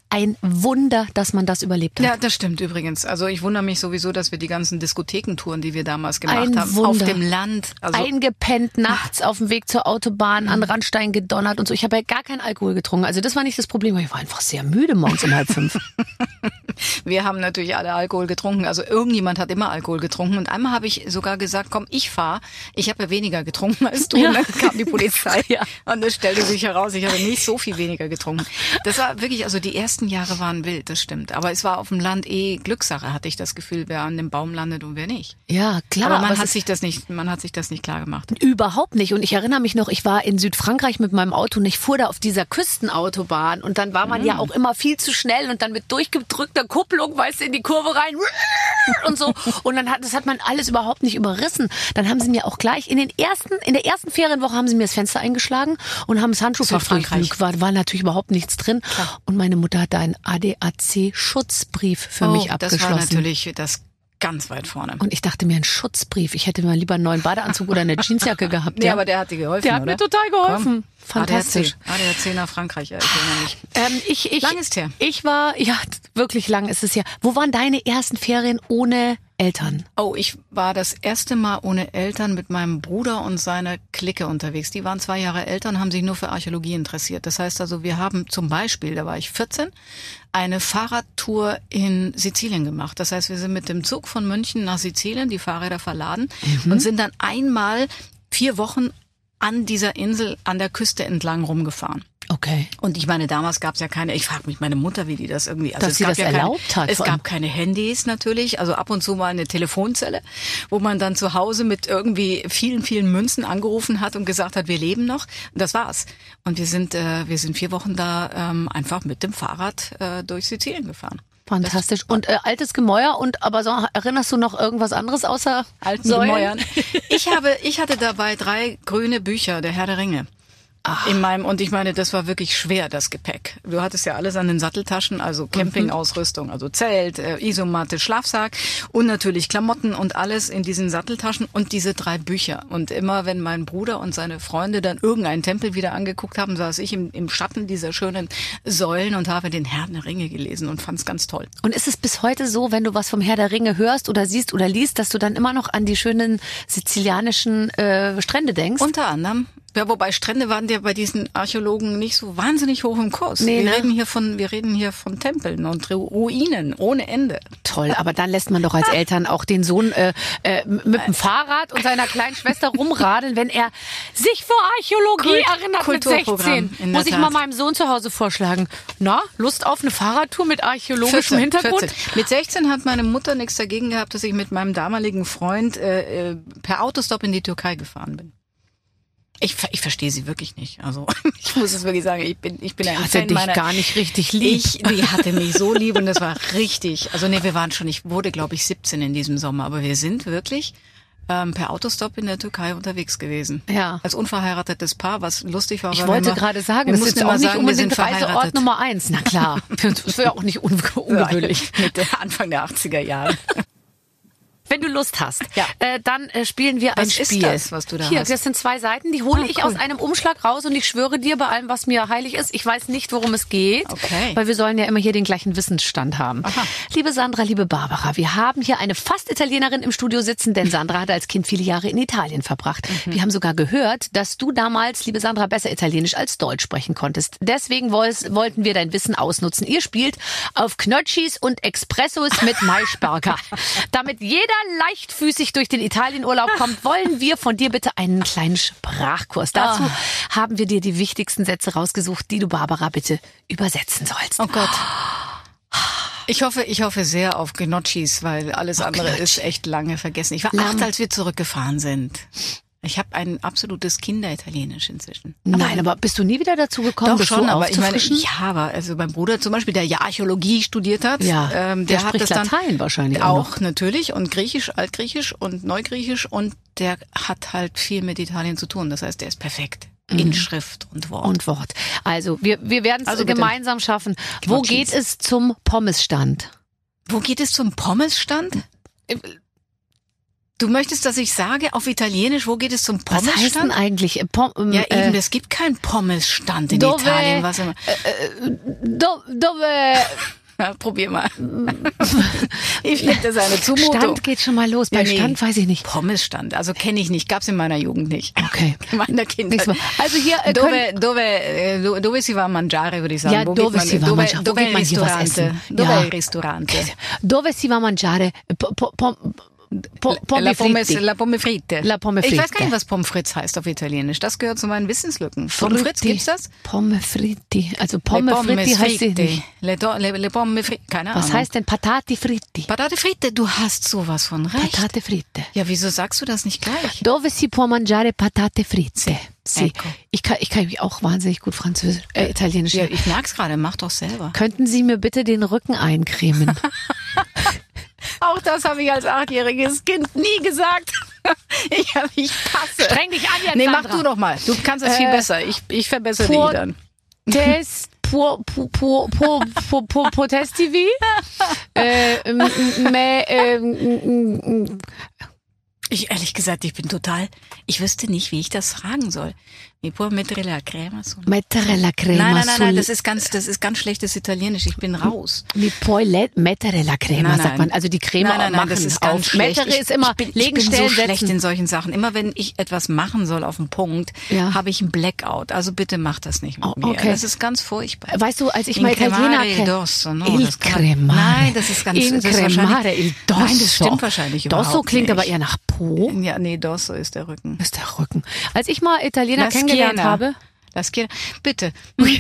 Ein Wunder, dass man das überlebt hat. ja, das stimmt übrigens. Also ich wundere mich sowieso, dass wir die ganzen Diskothekentouren, die wir damals gemacht Ein haben, Wunder. auf dem Land, also eingepennt nachts auf dem Weg zur Autobahn, an Randstein gedonnert und so. Ich habe ja gar keinen Alkohol getrunken. Also das war nicht das Problem. Ich war einfach sehr müde morgens um halb fünf. <laughs> wir haben natürlich alle Alkohol getrunken. Also irgendjemand hat immer Alkohol getrunken. Und einmal habe ich sogar gesagt, komm, ich fahr. Ich habe ja weniger getrunken als du. Ja. Und dann kam die Polizei. Ja. Und es stellte sich heraus, ich habe nicht so viel weniger getrunken. Das war wirklich, also die ersten Jahre waren wild, das stimmt. Aber es war auf dem Land eh Glückssache, hatte ich das Gefühl, wer an dem Baum landet und wer nicht. Ja, klar. aber man es hat sich das nicht, man hat sich das nicht klar gemacht. Überhaupt nicht. Und ich erinnere mich noch, ich war in Südfrankreich mit meinem Auto und ich fuhr da auf dieser Küstenautobahn und dann war man ja auch immer viel zu schnell und dann mit durchgedrückter Kupplung, weißt du, in die Kurve rein und so. Und dann hat, das hat man alles überhaupt nicht überrissen. Dann haben sie mir auch gleich in den ersten, in der ersten Ferienwoche haben sie mir das Fenster eingeschlagen und haben das Handschuhfach durchwühlt. War, war natürlich überhaupt nichts drin. Und meine Mutter hat da einen ADAC-Schutzbrief für mich Oh, das abgeschlossen. war natürlich das ganz weit vorne. und ich dachte mir, ein Schutzbrief. Ich hätte mal lieber einen neuen Badeanzug oder eine <laughs> Jeansjacke gehabt. Nee, ja. aber der hat dir geholfen, Der hat oder? mir total geholfen. Komm. Fantastisch. ADAC, ADAC nach Frankreich, ja, ich erinnere mich. Ähm, ich, ich, Lang ist her. Ich war, ja, wirklich lang ist es ja. Wo waren deine ersten Ferien ohne Eltern? Oh, ich war das erste Mal ohne Eltern mit meinem Bruder und seiner Clique unterwegs. Die waren zwei Jahre älter und haben sich nur für Archäologie interessiert. Das heißt also, wir haben zum Beispiel, da war ich 14, eine Fahrradtour in Sizilien gemacht. Das heißt, wir sind mit dem Zug von München nach Sizilien, die Fahrräder verladen und sind dann einmal vier Wochen an dieser Insel an der Küste entlang rumgefahren. Okay. Und ich meine, damals gab es ja keine, ich frage mich meine Mutter, wie die das irgendwie, also Dass es sie gab das ja keine, erlaubt hat, Es gab keine Handys natürlich, also ab und zu mal eine Telefonzelle, wo man dann zu Hause mit irgendwie vielen, vielen Münzen angerufen hat und gesagt hat, wir leben noch. Und das war's. Und wir sind, äh, wir sind vier Wochen da ähm, einfach mit dem Fahrrad äh, durch Sizilien gefahren. Fantastisch. Und äh, altes Gemäuer und aber so, erinnerst du noch irgendwas anderes außer alten Säulen? Gemäuern. <laughs> Ich habe, ich hatte dabei drei grüne Bücher, der Herr der Ringe. In meinem, und ich meine, das war wirklich schwer, das Gepäck. Du hattest ja alles an den Satteltaschen, also Campingausrüstung, also Zelt, äh, Isomatte, Schlafsack und natürlich Klamotten und alles in diesen Satteltaschen und diese drei Bücher. Und immer, wenn mein Bruder und seine Freunde dann irgendeinen Tempel wieder angeguckt haben, saß ich im, im Schatten dieser schönen Säulen und habe den Herrn der Ringe gelesen und fand es ganz toll. Und ist es bis heute so, wenn du was vom Herr der Ringe hörst oder siehst oder liest, dass du dann immer noch an die schönen sizilianischen äh, Strände denkst? Unter anderem. Ja, wobei Strände waren ja bei diesen Archäologen nicht so wahnsinnig hoch im Kurs. Nee, wir ne? reden hier von, wir reden hier von Tempeln und Ru- Ruinen ohne Ende. Toll, aber dann lässt man doch als Eltern auch den Sohn äh, äh, mit dem Fahrrad und seiner kleinen Schwester rumradeln, wenn er sich für Archäologie Kult- erinnert mit Kulturprogramm, 16. in der Muss ich mal meinem Sohn zu Hause vorschlagen. Na, Lust auf eine Fahrradtour mit archäologischem Hintergrund? 14. Mit 16 hat meine Mutter nichts dagegen gehabt, dass ich mit meinem damaligen Freund äh, äh, per Autostop in die Türkei gefahren bin. Ich, ich verstehe sie wirklich nicht. Also <laughs> ich muss es wirklich sagen, ich bin ich bin ein Hatte Fan dich meiner gar nicht richtig lieb. Ich, die hatte mich so lieb und das war <laughs> richtig. Also nee, wir waren schon, ich wurde glaube ich 17 in diesem Sommer, aber wir sind wirklich ähm, per Autostop in der Türkei unterwegs gewesen. Ja. Als unverheiratetes Paar, was lustig war. Ich weil wollte gerade sagen, wir das ist auch nicht sagen, unbedingt Reiseort. Nummer eins. Na klar, <laughs> das wäre auch nicht unge ungewöhnlich. Ja, Mitte, Anfang der 80er Jahre. Wenn du Lust hast, Ja. äh, dann äh, spielen wir ein Was ist Spiel. das, was du da Hier, hast? das sind zwei Seiten, die hole Ah, ich cool. aus einem Umschlag raus und ich schwöre dir bei allem, was mir heilig ist, ich weiß nicht, worum es geht, Okay. weil wir sollen ja immer hier den gleichen Wissensstand haben. Aha. Liebe Sandra, liebe Barbara, wir haben hier eine fast Italienerin im Studio sitzen, denn Sandra hat als Kind viele Jahre in Italien verbracht. Mhm. Wir haben sogar gehört, dass du damals, liebe Sandra, besser Italienisch als Deutsch sprechen konntest. Deswegen woll- wollten wir dein Wissen ausnutzen. Ihr spielt auf Knötschis und Expressos mit Maischberger. <laughs> Damit jeder leichtfüßig durch den Italienurlaub kommt, wollen wir von dir bitte einen kleinen Sprachkurs. Dazu Ah. haben wir dir die wichtigsten Sätze rausgesucht, die du Barbara bitte übersetzen sollst. Oh Gott. Ich hoffe, ich hoffe sehr auf Gnocchis, weil alles andere Gnocchi. ist echt lange vergessen. Ich war Lamm. acht, als wir zurückgefahren sind. Ich habe ein absolutes Kinderitalienisch inzwischen. Nein, aber bist du nie wieder dazu gekommen, Doch schon, aber ich meine, ja, aber also mein Bruder zum Beispiel, der ja Archäologie studiert hat, Ja, ähm, der der, hat spricht das dann Latein wahrscheinlich auch auch natürlich und Griechisch, Altgriechisch und Neugriechisch und der hat halt viel mit Italien zu tun. Das heißt, der ist perfekt in Schrift und Wort. Mhm. und Wort. Also wir, wir werden es Also gemeinsam schaffen. Wo Gnocchis. geht es zum Pommesstand? Wo geht es zum Pommesstand? Du möchtest, dass ich sage auf Italienisch, wo geht es zum Was heißt denn Pommesstand? eigentlich? äh, Pom, ähm, Ja, äh, eben, es gibt keinen Pommesstand in Dove- Italien. Was immer. do, dove, Ja, probier mal. <laughs> ich finde das eine Zumutung. Stand geht schon mal los. Bei Ja, nee. Stand weiß ich nicht. Pommesstand, also kenne ich nicht, gab's in meiner Jugend nicht. Okay. <laughs> In meiner Kindheit. Also hier äh, Dove, dove, äh, do- dove si va mangiare, würde ich sagen. Ja, Wo dove man, si va a dove, mangiare. Dove hier was ristorante? Dove Ja. ristorante? dove si va mangiare? Po, po, pommes la, pommes, fritti. la Pommes fritte. La Pommes Ich weiß fritte. gar nicht, was Pommes frites heißt auf Italienisch. Das gehört zu meinen Wissenslücken. Pommes frites, Fritti. gibt's das? Pommes fritti. Also Le Pommes fritti heißt sie fritte. nicht. Le, le, le Pommes fritte. Keine Was Ahnung. heißt denn Patati fritti? Patate fritte? Du hast sowas von recht. Patate fritte. Ja, wieso sagst du das nicht gleich? Dove si può mangiare patate fritte? Ecco. Ich kann, ich kann mich auch wahnsinnig gut Französisch, äh, Italienisch. Ja, ich merk's gerade, mach doch selber. Könnten Sie mir bitte den Rücken eincremen? <laughs> Auch das habe ich als achtjähriges Kind nie gesagt. <laughs> Ich, hab- ich passe. Streng dich an jetzt, Nee, mach Sandra. du doch mal. Du kannst es viel Äh, besser. Ich, ich verbessere dich dann. Test, pur, potestivi? <laughs> Äh, me, äh, Ich ehrlich gesagt, ich bin total, ich wüsste nicht, wie ich das fragen soll. Mi può mettere la crema sul... mettere la crema Nein, nein, nein, nein, das ist ganz, das ist ganz schlechtes Italienisch. Ich bin raus. Mi puoi mettere la crema, Nein, sagt nein. man. Also die Creme nein, nein, nein, machen das ist auf. ganz schlecht. Mettere ist immer ich bin, legen, ich bin stellen, so schlecht in solchen Sachen. Immer wenn ich etwas machen soll auf den Punkt, Ja. habe ich einen Blackout. Also bitte mach das nicht mit Oh, mir. okay. Das ist ganz furchtbar. Weißt du, als ich In mal Italiener il dorso, no, Il das kann man- cremare. Nein, das ist ganz- In das ist cremare il dosso. Nein, das stimmt wahrscheinlich Dosso überhaupt klingt nicht. aber eher nach Po. Ja, nee, Dorso ist der Rücken. ist der Rücken. Als ich mal Italiener La kennengelernt schiena. habe, La schiena. Bitte. <laughs>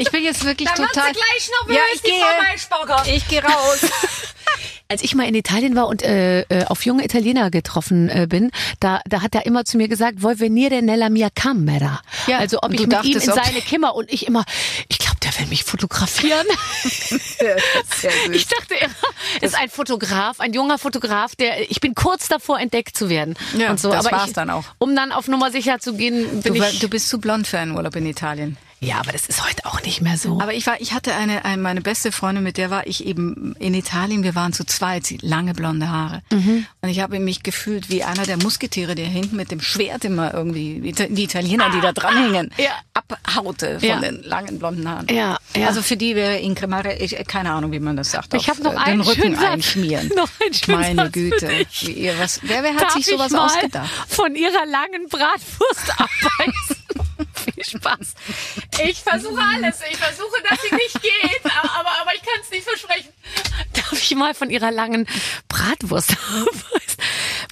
Ich bin jetzt wirklich Da wird total. gleich nervös, ja, ich gehe. Ich gehe raus. <laughs> als ich mal in Italien war und äh, äh, auf junge Italiener getroffen äh, bin, da, da hat er immer zu mir gesagt, vuoi venire nella mia camera. Ja, also ob ich mit ihm dachtest, in ob- seine Kimmer und ich immer, ich glaube, der will mich fotografieren. <laughs> <laughs> Ich dachte immer, ist ein Fotograf, ein junger Fotograf, der ich bin kurz davor entdeckt zu werden Ja, und so. das aber war's ich, dann auch. Um dann auf Nummer sicher zu gehen, bin Du, ich. du bist zu blond für einen Urlaub in Italien. Ja, aber das ist heute auch nicht mehr so. Aber ich war, ich hatte eine, eine meine beste Freundin, mit der war ich eben in Italien. Wir waren zu zweit, sie lange blonde Haare. Mhm. Und ich habe mich gefühlt wie einer der Musketiere, der hinten mit dem Schwert immer irgendwie die, Italiener, die da dranhängen, Ja. abhaute von Ja. den langen blonden Haaren. Ja, ja. Also für die wäre in Cremare, ich, keine Ahnung, wie man das sagt. Ich habe noch äh, den einen Rücken schönen Satz. einschmieren. <laughs> Noch einen schönen Meine Satz Güte. ihr, was, wer, wer hat Darf sich sowas ausgedacht? von ihrer langen Bratwurst <laughs> abbeißen? Viel <laughs> Spaß. Ich versuche alles. Ich versuche, dass sie nicht geht, <laughs> aber, aber ich kann es nicht versprechen. Darf ich mal von ihrer langen Bratwurst abbeißen?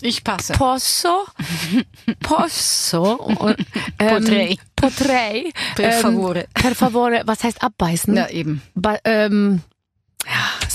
Ich passe. Posso? Posso? Und, ähm, Potrei. Potrei. Per ähm, favore. Per favore. Was heißt abbeißen? Ja, eben. Ba ähm,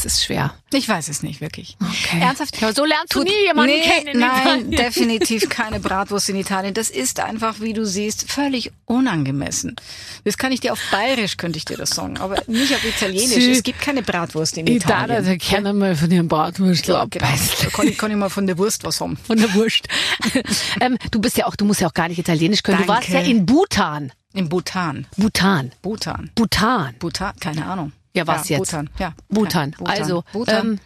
es ist schwer. Ich weiß es nicht wirklich. Okay. Ernsthaft? Ja, so lernst du Tut- nie jemanden nee, kennen in Nein, Italien. <laughs> definitiv keine Bratwurst in Italien. Das ist einfach, wie du siehst, völlig unangemessen. Das kann ich dir auf Bayerisch, könnte ich dir das sagen, aber nicht auf Italienisch. Sie- es gibt keine Bratwurst in Italiener, Italien. die kennen mal von ihren Bratwurst Ja, genau. Da kann ich, kann ich mal von der Wurst was haben. Von der Wurst. <laughs> ähm, du bist ja auch, du musst ja auch gar nicht Italienisch können. Du warst ja Danke. in Bhutan. In Bhutan. Bhutan. Bhutan. Bhutan. Bhutan, keine Ahnung. Ja, was jetzt? Bhutan, ja. Bhutan. Ja, Also, Bhutan. Ähm,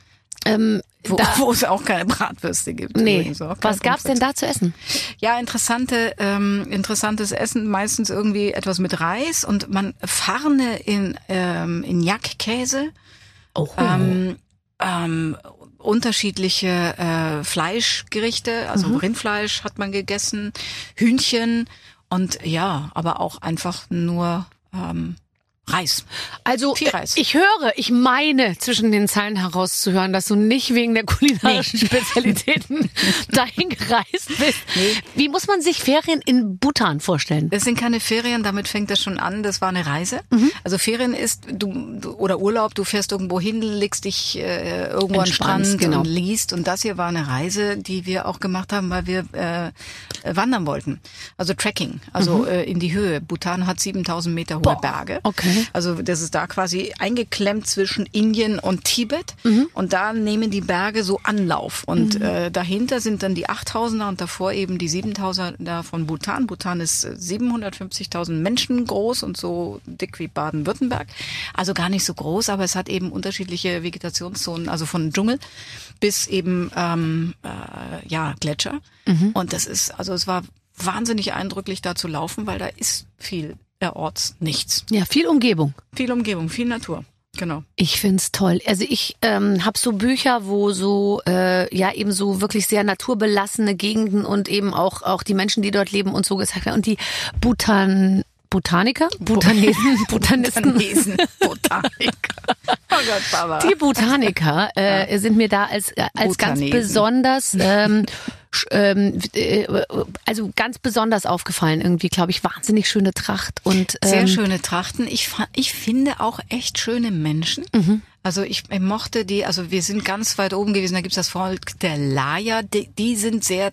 ähm, wo, Da- <laughs> wo es auch keine Bratwürste gibt. Nee. Was gab's denn da zu essen? Ja, interessante, ähm, interessantes Essen, meistens irgendwie etwas mit Reis und man Farne in, ähm, in Jackkäse. Oh. ähm, ähm, unterschiedliche äh, Fleischgerichte, also Mhm. Rindfleisch hat man gegessen, Hühnchen und ja, aber auch einfach nur ähm, Reis. Also Viel Reis. ich höre, ich meine zwischen den Zeilen herauszuhören, dass du nicht wegen der kulinarischen <laughs> Spezialitäten <laughs> dahin gereist bist. Wie muss man sich Ferien in Bhutan vorstellen? Das sind keine Ferien, damit fängt das schon an. Das war eine Reise. Mhm. Also Ferien ist du, oder Urlaub. Du fährst irgendwo hin, legst dich äh, irgendwo an Strand genau. und liest. Und das hier war eine Reise, die wir auch gemacht haben, weil wir äh, wandern wollten. Also Trekking, also äh, in die Höhe. Bhutan hat 7000 Meter hohe Mhm. Boah, Berge. okay. Also das ist da quasi eingeklemmt zwischen Indien und Tibet. Mhm. Und da nehmen die Berge so Anlauf. Und äh, dahinter sind dann die 8000er und davor eben die 7000er von Bhutan. Bhutan ist äh, 750.000 Menschen groß und so dick wie Baden-Württemberg. Also gar nicht so groß, aber es hat eben unterschiedliche Vegetationszonen, also von Dschungel bis eben ähm, äh, ja Gletscher. Und das ist, also es war wahnsinnig eindrücklich da zu laufen, weil da ist viel erorts nichts. Ja, viel Umgebung. Viel Umgebung, viel Natur. Genau. Ich find's toll. Also ich ähm, habe so Bücher, wo so äh, ja eben so wirklich sehr naturbelassene Gegenden und eben auch auch die Menschen, die dort leben und so gesagt werden. Und die Bhutan Botaniker, Bhutanesen, <laughs> Bhutanisten, Botanesen, Botaniker. Oh Gott, Barbara. die Botaniker äh, sind mir da als äh, als ganz Botanesen. besonders ähm, ähm, äh, also ganz besonders aufgefallen irgendwie, glaube ich, wahnsinnig schöne Tracht und ähm, Sehr schöne Trachten. Ich, ich finde auch echt schöne Menschen. Mhm. Also ich, ich mochte die, also wir sind ganz weit oben gewesen, da gibt's das Volk der Laya, die, die sind sehr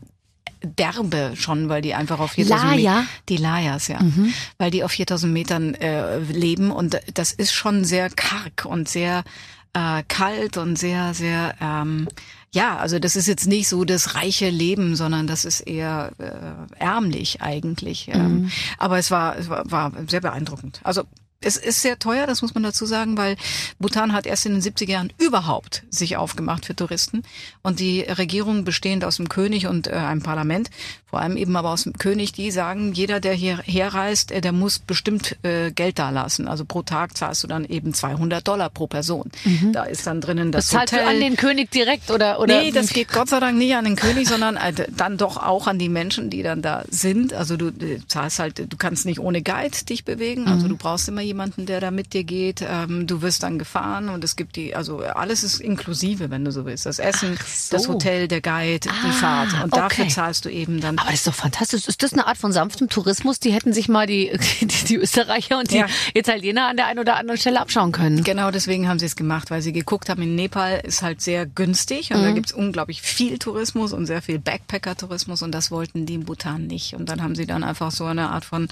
derbe schon, weil die einfach auf 4000 Laya? Metern, die Layas, ja, Mhm. weil die auf 4000 Metern äh, leben und das ist schon sehr karg und sehr äh, kalt und sehr, sehr, ähm, ja, also das ist jetzt nicht so das reiche Leben, sondern das ist eher äh, ärmlich eigentlich. Ähm, aber es war, es war, war sehr beeindruckend. Also es ist sehr teuer, das muss man dazu sagen, weil Bhutan hat erst in den 70er Jahren überhaupt sich aufgemacht für Touristen. Und die Regierung bestehend aus dem König und äh, einem Parlament, vor allem eben aber aus dem König, die sagen, jeder, der hier herreist, äh, der muss bestimmt äh, Geld dalassen. Also pro Tag zahlst du dann eben 200 Dollar pro Person. Da ist dann drinnen das, das Hotel. du an den König direkt oder oder Nee, das geht Gott sei Dank nicht an den König, sondern äh, dann doch auch an die Menschen, die dann da sind. Also du äh, zahlst halt, du kannst nicht ohne Guide dich bewegen. Also du brauchst immer jemanden, der da mit dir geht. Ähm, du wirst dann gefahren und es gibt die, also alles ist inklusive, wenn du so willst. Das Essen, so. das Hotel, der Guide, die Ah, Fahrt. Und dafür okay. zahlst du eben dann. Aber das ist doch fantastisch. Ist das eine Art von sanftem Tourismus? Die hätten sich mal die, <laughs> die, die Österreicher und die Ja. Italiener an der einen oder anderen Stelle abschauen können. Genau deswegen haben sie es gemacht, weil sie geguckt haben, in Nepal ist halt sehr günstig und Mhm. da gibt's unglaublich viel Tourismus und sehr viel Backpacker-Tourismus und das wollten die in Bhutan nicht. Und dann haben sie dann einfach so eine Art von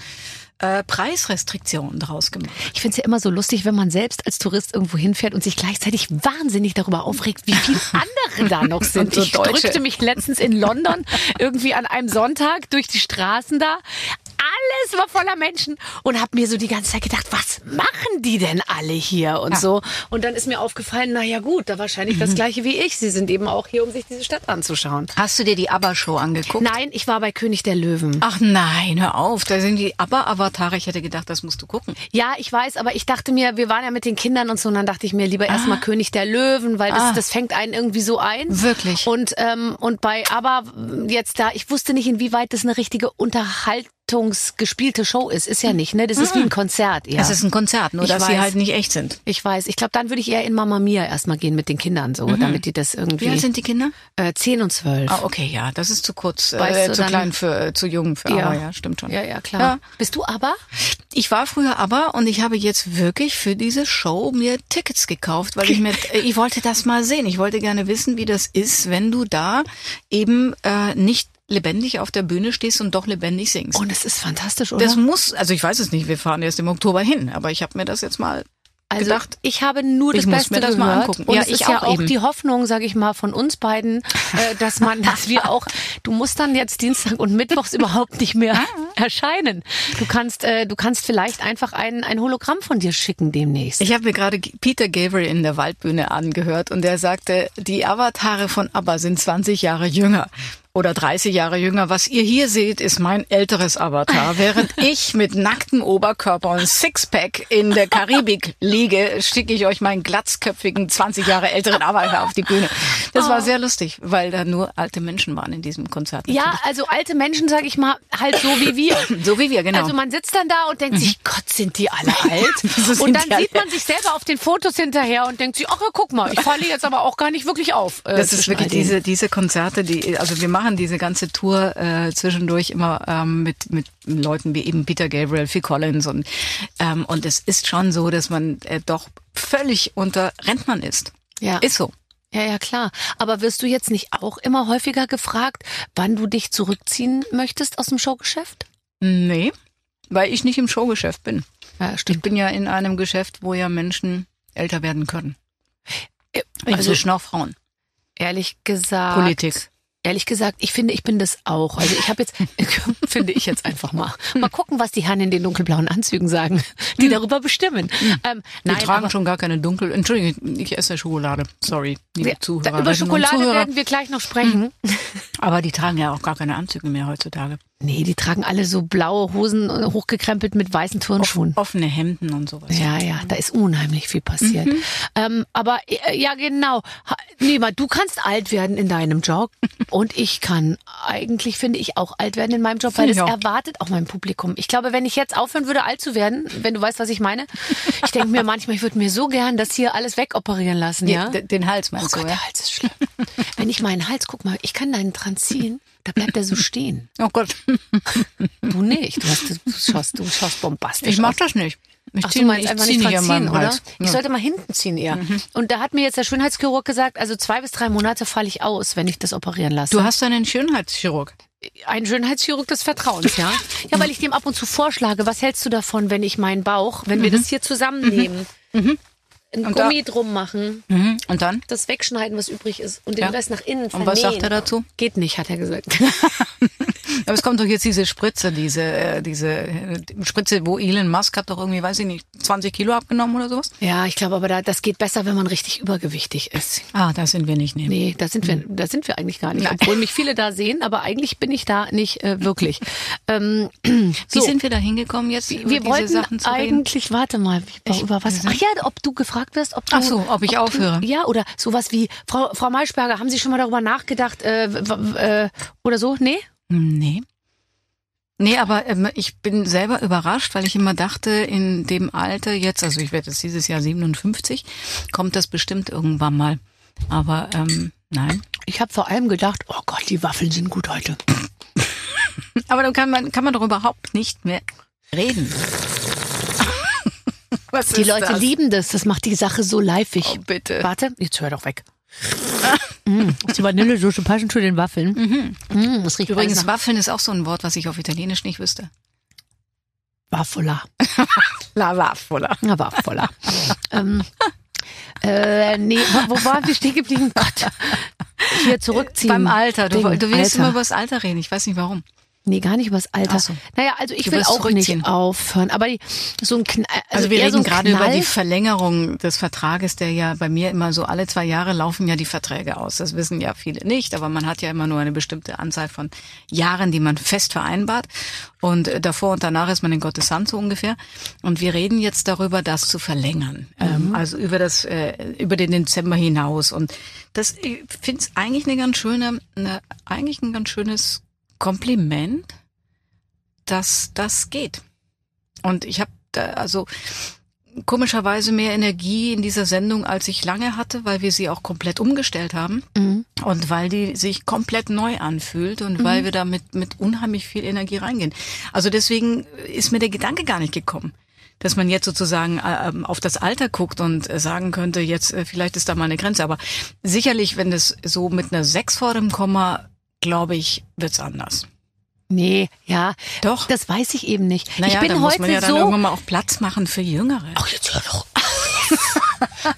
äh, Preisrestriktion draus gemacht. Ich finde es ja immer so lustig, wenn man selbst als Tourist irgendwo hinfährt und sich gleichzeitig wahnsinnig darüber aufregt, wie viele <laughs> andere da noch sind. So Ich Deutsche. drückte mich letztens in London irgendwie an einem Sonntag durch die Straßen da. Alles war voller Menschen und habe mir so die ganze Zeit gedacht, was machen die denn alle hier und Ja. so. Und dann ist mir aufgefallen, na ja gut, da wahrscheinlich das gleiche wie ich. Sie sind eben auch hier, um sich diese Stadt anzuschauen. Hast du dir die ABBA-Show angeguckt? Nein, ich war bei König der Löwen. Ach nein, hör auf, da sind die ABBA-Avatare. Ich hätte gedacht, das musst du gucken. Ja, ich weiß, aber ich dachte mir, wir waren ja mit den Kindern und so, und dann dachte ich mir lieber erstmal König der Löwen, weil das, Ah. das fängt einen irgendwie so ein. Wirklich? Und, ähm, und bei, aber jetzt da, ich wusste nicht, inwieweit das eine richtige unterhaltungsgespielte Show ist. Ist ja nicht, ne? Das ist wie ein Konzert, ja. Es ist ein Konzert, nur Ich dass sie weiß. halt nicht echt sind. ich weiß. Ich glaube, dann würde ich eher in Mama Mia erstmal gehen mit den Kindern, so, damit die das irgendwie. Wie alt sind die Kinder? äh, 10 und 12. Ah, okay, ja, das ist zu kurz, Weißt äh, du, zu dann- klein für, äh, zu jung für Ja. ABBA, ja, stimmt schon. Ja, ja, klar. Ja. Bist du aber? Ich war früher aber und ich habe jetzt wirklich für diese Show mir Tickets gekauft, weil ich mir, <laughs> äh, ich wollte das mal sehen. Ich wollte gerne wissen, wie das ist, wenn du da eben äh, nicht lebendig auf der Bühne stehst und doch lebendig singst. Und es ist fantastisch, oder? das muss, also ich weiß es nicht, wir fahren erst im Oktober hin, aber ich habe mir das jetzt mal also gedacht. ich habe nur das Beste das gehört. mal angucken. Und Ja, es ist ich ja auch eben. die Hoffnung, sage ich mal, von uns beiden, <laughs> äh, dass man, dass wir auch, du musst dann jetzt Dienstag und Mittwochs überhaupt nicht mehr <laughs> erscheinen. Du kannst, äh, du kannst vielleicht einfach ein, ein Hologramm von dir schicken demnächst. Ich habe mir gerade Peter Gabriel in der Waldbühne angehört und er sagte, die Avatare von ABBA sind 20 Jahre jünger oder 30 Jahre jünger. Was ihr hier seht, ist mein älteres Avatar. <laughs> Während ich mit nacktem Oberkörper und Sixpack in der Karibik liege, schicke ich euch meinen glatzköpfigen 20 Jahre älteren Avatar auf die Bühne. Das war sehr lustig, weil da nur alte Menschen waren in diesem Konzert. Ja, natürlich. also alte Menschen, sag ich mal, halt so wie wir. <laughs> so wie wir, genau. Also man sitzt dann da und denkt sich, Gott, sind die alle alt? <laughs> Und dann sieht man sich selber auf den Fotos hinterher und denkt sich, ach ja, guck mal, ich falle jetzt aber auch gar nicht wirklich auf. äh, Das ist wirklich diese, diese Konzerte, die, also wir machen diese ganze Tour äh, zwischendurch immer ähm, mit, mit Leuten wie eben Peter Gabriel, Phil Collins und, ähm, und es ist schon so, dass man äh, doch völlig unter Rentnern ist. Ja. Ist so. Ja, ja, klar. Aber wirst du jetzt nicht auch immer häufiger gefragt, wann du dich zurückziehen möchtest aus dem Showgeschäft? Nee, weil ich nicht im Showgeschäft bin. Ja, Ich bin ja in einem Geschäft, wo ja Menschen älter werden können. Also, Inzwischen auch Frauen. ehrlich gesagt. Politik. Ehrlich gesagt, ich finde, ich bin das auch. Also ich habe jetzt, <laughs> finde ich jetzt einfach mal. Mal gucken, was die Herren in den dunkelblauen Anzügen sagen, die darüber bestimmen. Ähm, Wir nein, tragen aber schon gar keine dunkel. Entschuldigung, ich esse Schokolade. Sorry, liebe Zuhörer. über Schokolade werden wir gleich noch sprechen. Aber die tragen ja auch gar keine Anzüge mehr heutzutage. Nee, die tragen alle so blaue Hosen äh, hochgekrempelt mit weißen Turnschuhen. Offene Hemden und sowas. Ja, ja, da ist unheimlich viel passiert. Ähm, aber äh, ja, genau. Mal, du kannst alt werden in deinem Job <laughs> und ich kann eigentlich, finde ich, auch alt werden in meinem Job, weil das auch. erwartet auch mein Publikum. Ich glaube, wenn ich jetzt aufhören würde, alt zu werden, wenn du weißt, was ich meine, <laughs> ich denke mir manchmal, ich würde mir so gern das hier alles wegoperieren lassen, ja? d- Den Hals Oh meinst Gott, du, ja? der Hals ist schlimm. Wenn ich meinen Hals, guck mal, ich kann deinen dran ziehen, da bleibt er so stehen. <laughs> Oh Gott, Du nicht, du, hast, du schaust, du schaust bombastisch ich mach das nicht. Ich Ach, zieh- du meinst ich einfach zieh nicht an dran meinem ziehen, oder? Hals. Ich sollte mal hinten ziehen eher. Und da hat mir jetzt der Schönheitschirurg gesagt, also zwei bis drei Monate falle ich aus, wenn ich das operieren lasse. Du hast einen Schönheitschirurg. einen Schönheitschirurg des Vertrauens, ja? Ja, weil ich dem ab und zu vorschlage, was hältst du davon, wenn ich meinen Bauch, wenn wir das hier zusammennehmen, ein Und da- Gummi drum machen, Mhm. Und dann? das wegschneiden, was übrig ist und den Ja. Rest nach innen Und vernähen. was sagt er dazu? Geht nicht, hat er gesagt. <laughs> Aber es kommt doch jetzt diese Spritze, diese, äh, diese äh, Spritze, wo Elon Musk hat doch irgendwie, weiß ich nicht, 20 Kilo abgenommen oder sowas? Ja, ich glaube aber, da, das geht besser, wenn man richtig übergewichtig ist. Ah, da sind wir nicht neben. Nee, da sind wir, da sind wir eigentlich gar nicht. Obwohl mich viele da sehen, aber eigentlich bin ich da nicht äh, wirklich. Ähm, Wie so, sind wir da hingekommen jetzt, über wir diese wollten Sachen zu reden? eigentlich, warte mal, wie, Ich- über was? Ach ja, ob du gefragt wirst, ob du, Ach so, ob ich aufhöre. Du, ja, oder sowas wie Frau Frau Maischberger, haben Sie schon mal darüber nachgedacht äh, äh, oder so? Nee? Nee. Nee, aber ähm, ich bin selber überrascht, weil ich immer dachte, in dem Alter jetzt, also ich werde jetzt dieses Jahr 57, kommt das bestimmt irgendwann mal. Aber ähm, nein. Ich habe vor allem gedacht, oh Gott, die Waffeln sind gut heute. <laughs> Aber dann kann man, kann man doch überhaupt nicht mehr reden. <laughs> Was Die Leute das? lieben das, das macht die Sache so leifig. Oh, bitte. Warte, jetzt hör doch weg. <laughs> mm, die Vanillesoße passend zu den Waffeln? Mm, das riecht Übrigens, Waffeln ist auch so ein Wort, was ich auf Italienisch nicht wüsste. Waffola. <laughs> La Waffola. Ja, Waffola. ähm, äh, nee, wo, wo waren wir stehen geblieben? Gott. Hier zurückziehen. Beim Alter. Du, du willst Alter. immer über das Alter reden. Ich weiß nicht warum. Nee, gar nicht übers Alter. Ach so. Naja, also ich Du will auch nicht aufhören. Aber die, so ein Knall, also, Also, wir reden so gerade über Knall. die Verlängerung des Vertrages, der ja bei mir immer so alle zwei Jahre laufen ja die Verträge aus. Das wissen ja viele nicht, aber man hat ja immer nur eine bestimmte Anzahl von Jahren, die man fest vereinbart. Und äh, davor und danach ist man in Gottes Hand so ungefähr. Und wir reden jetzt darüber, das zu verlängern. Ähm, also über das, äh, über den Dezember hinaus. Und das, ich finde es eigentlich eine ganz schöne, eine, eigentlich ein ganz schönes Kompliment, dass das geht. Und ich habe da also komischerweise mehr Energie in dieser Sendung, als ich lange hatte, weil wir sie auch komplett umgestellt haben Mhm. und weil die sich komplett neu anfühlt und weil wir da mit, mit unheimlich viel Energie reingehen. Also deswegen ist mir der Gedanke gar nicht gekommen dass man jetzt sozusagen äh, ähm, auf das Alter guckt und äh, sagen könnte, jetzt äh, vielleicht ist da mal eine Grenze. Aber sicherlich, wenn es so mit einer 6 vor dem Komma, glaube ich, wird's anders. Nee, ja. Doch. Das weiß ich eben nicht. Naja, ich bin dann heute muss man ja dann so. irgendwann mal auch Platz machen für Jüngere. Ach, jetzt hör doch. <laughs>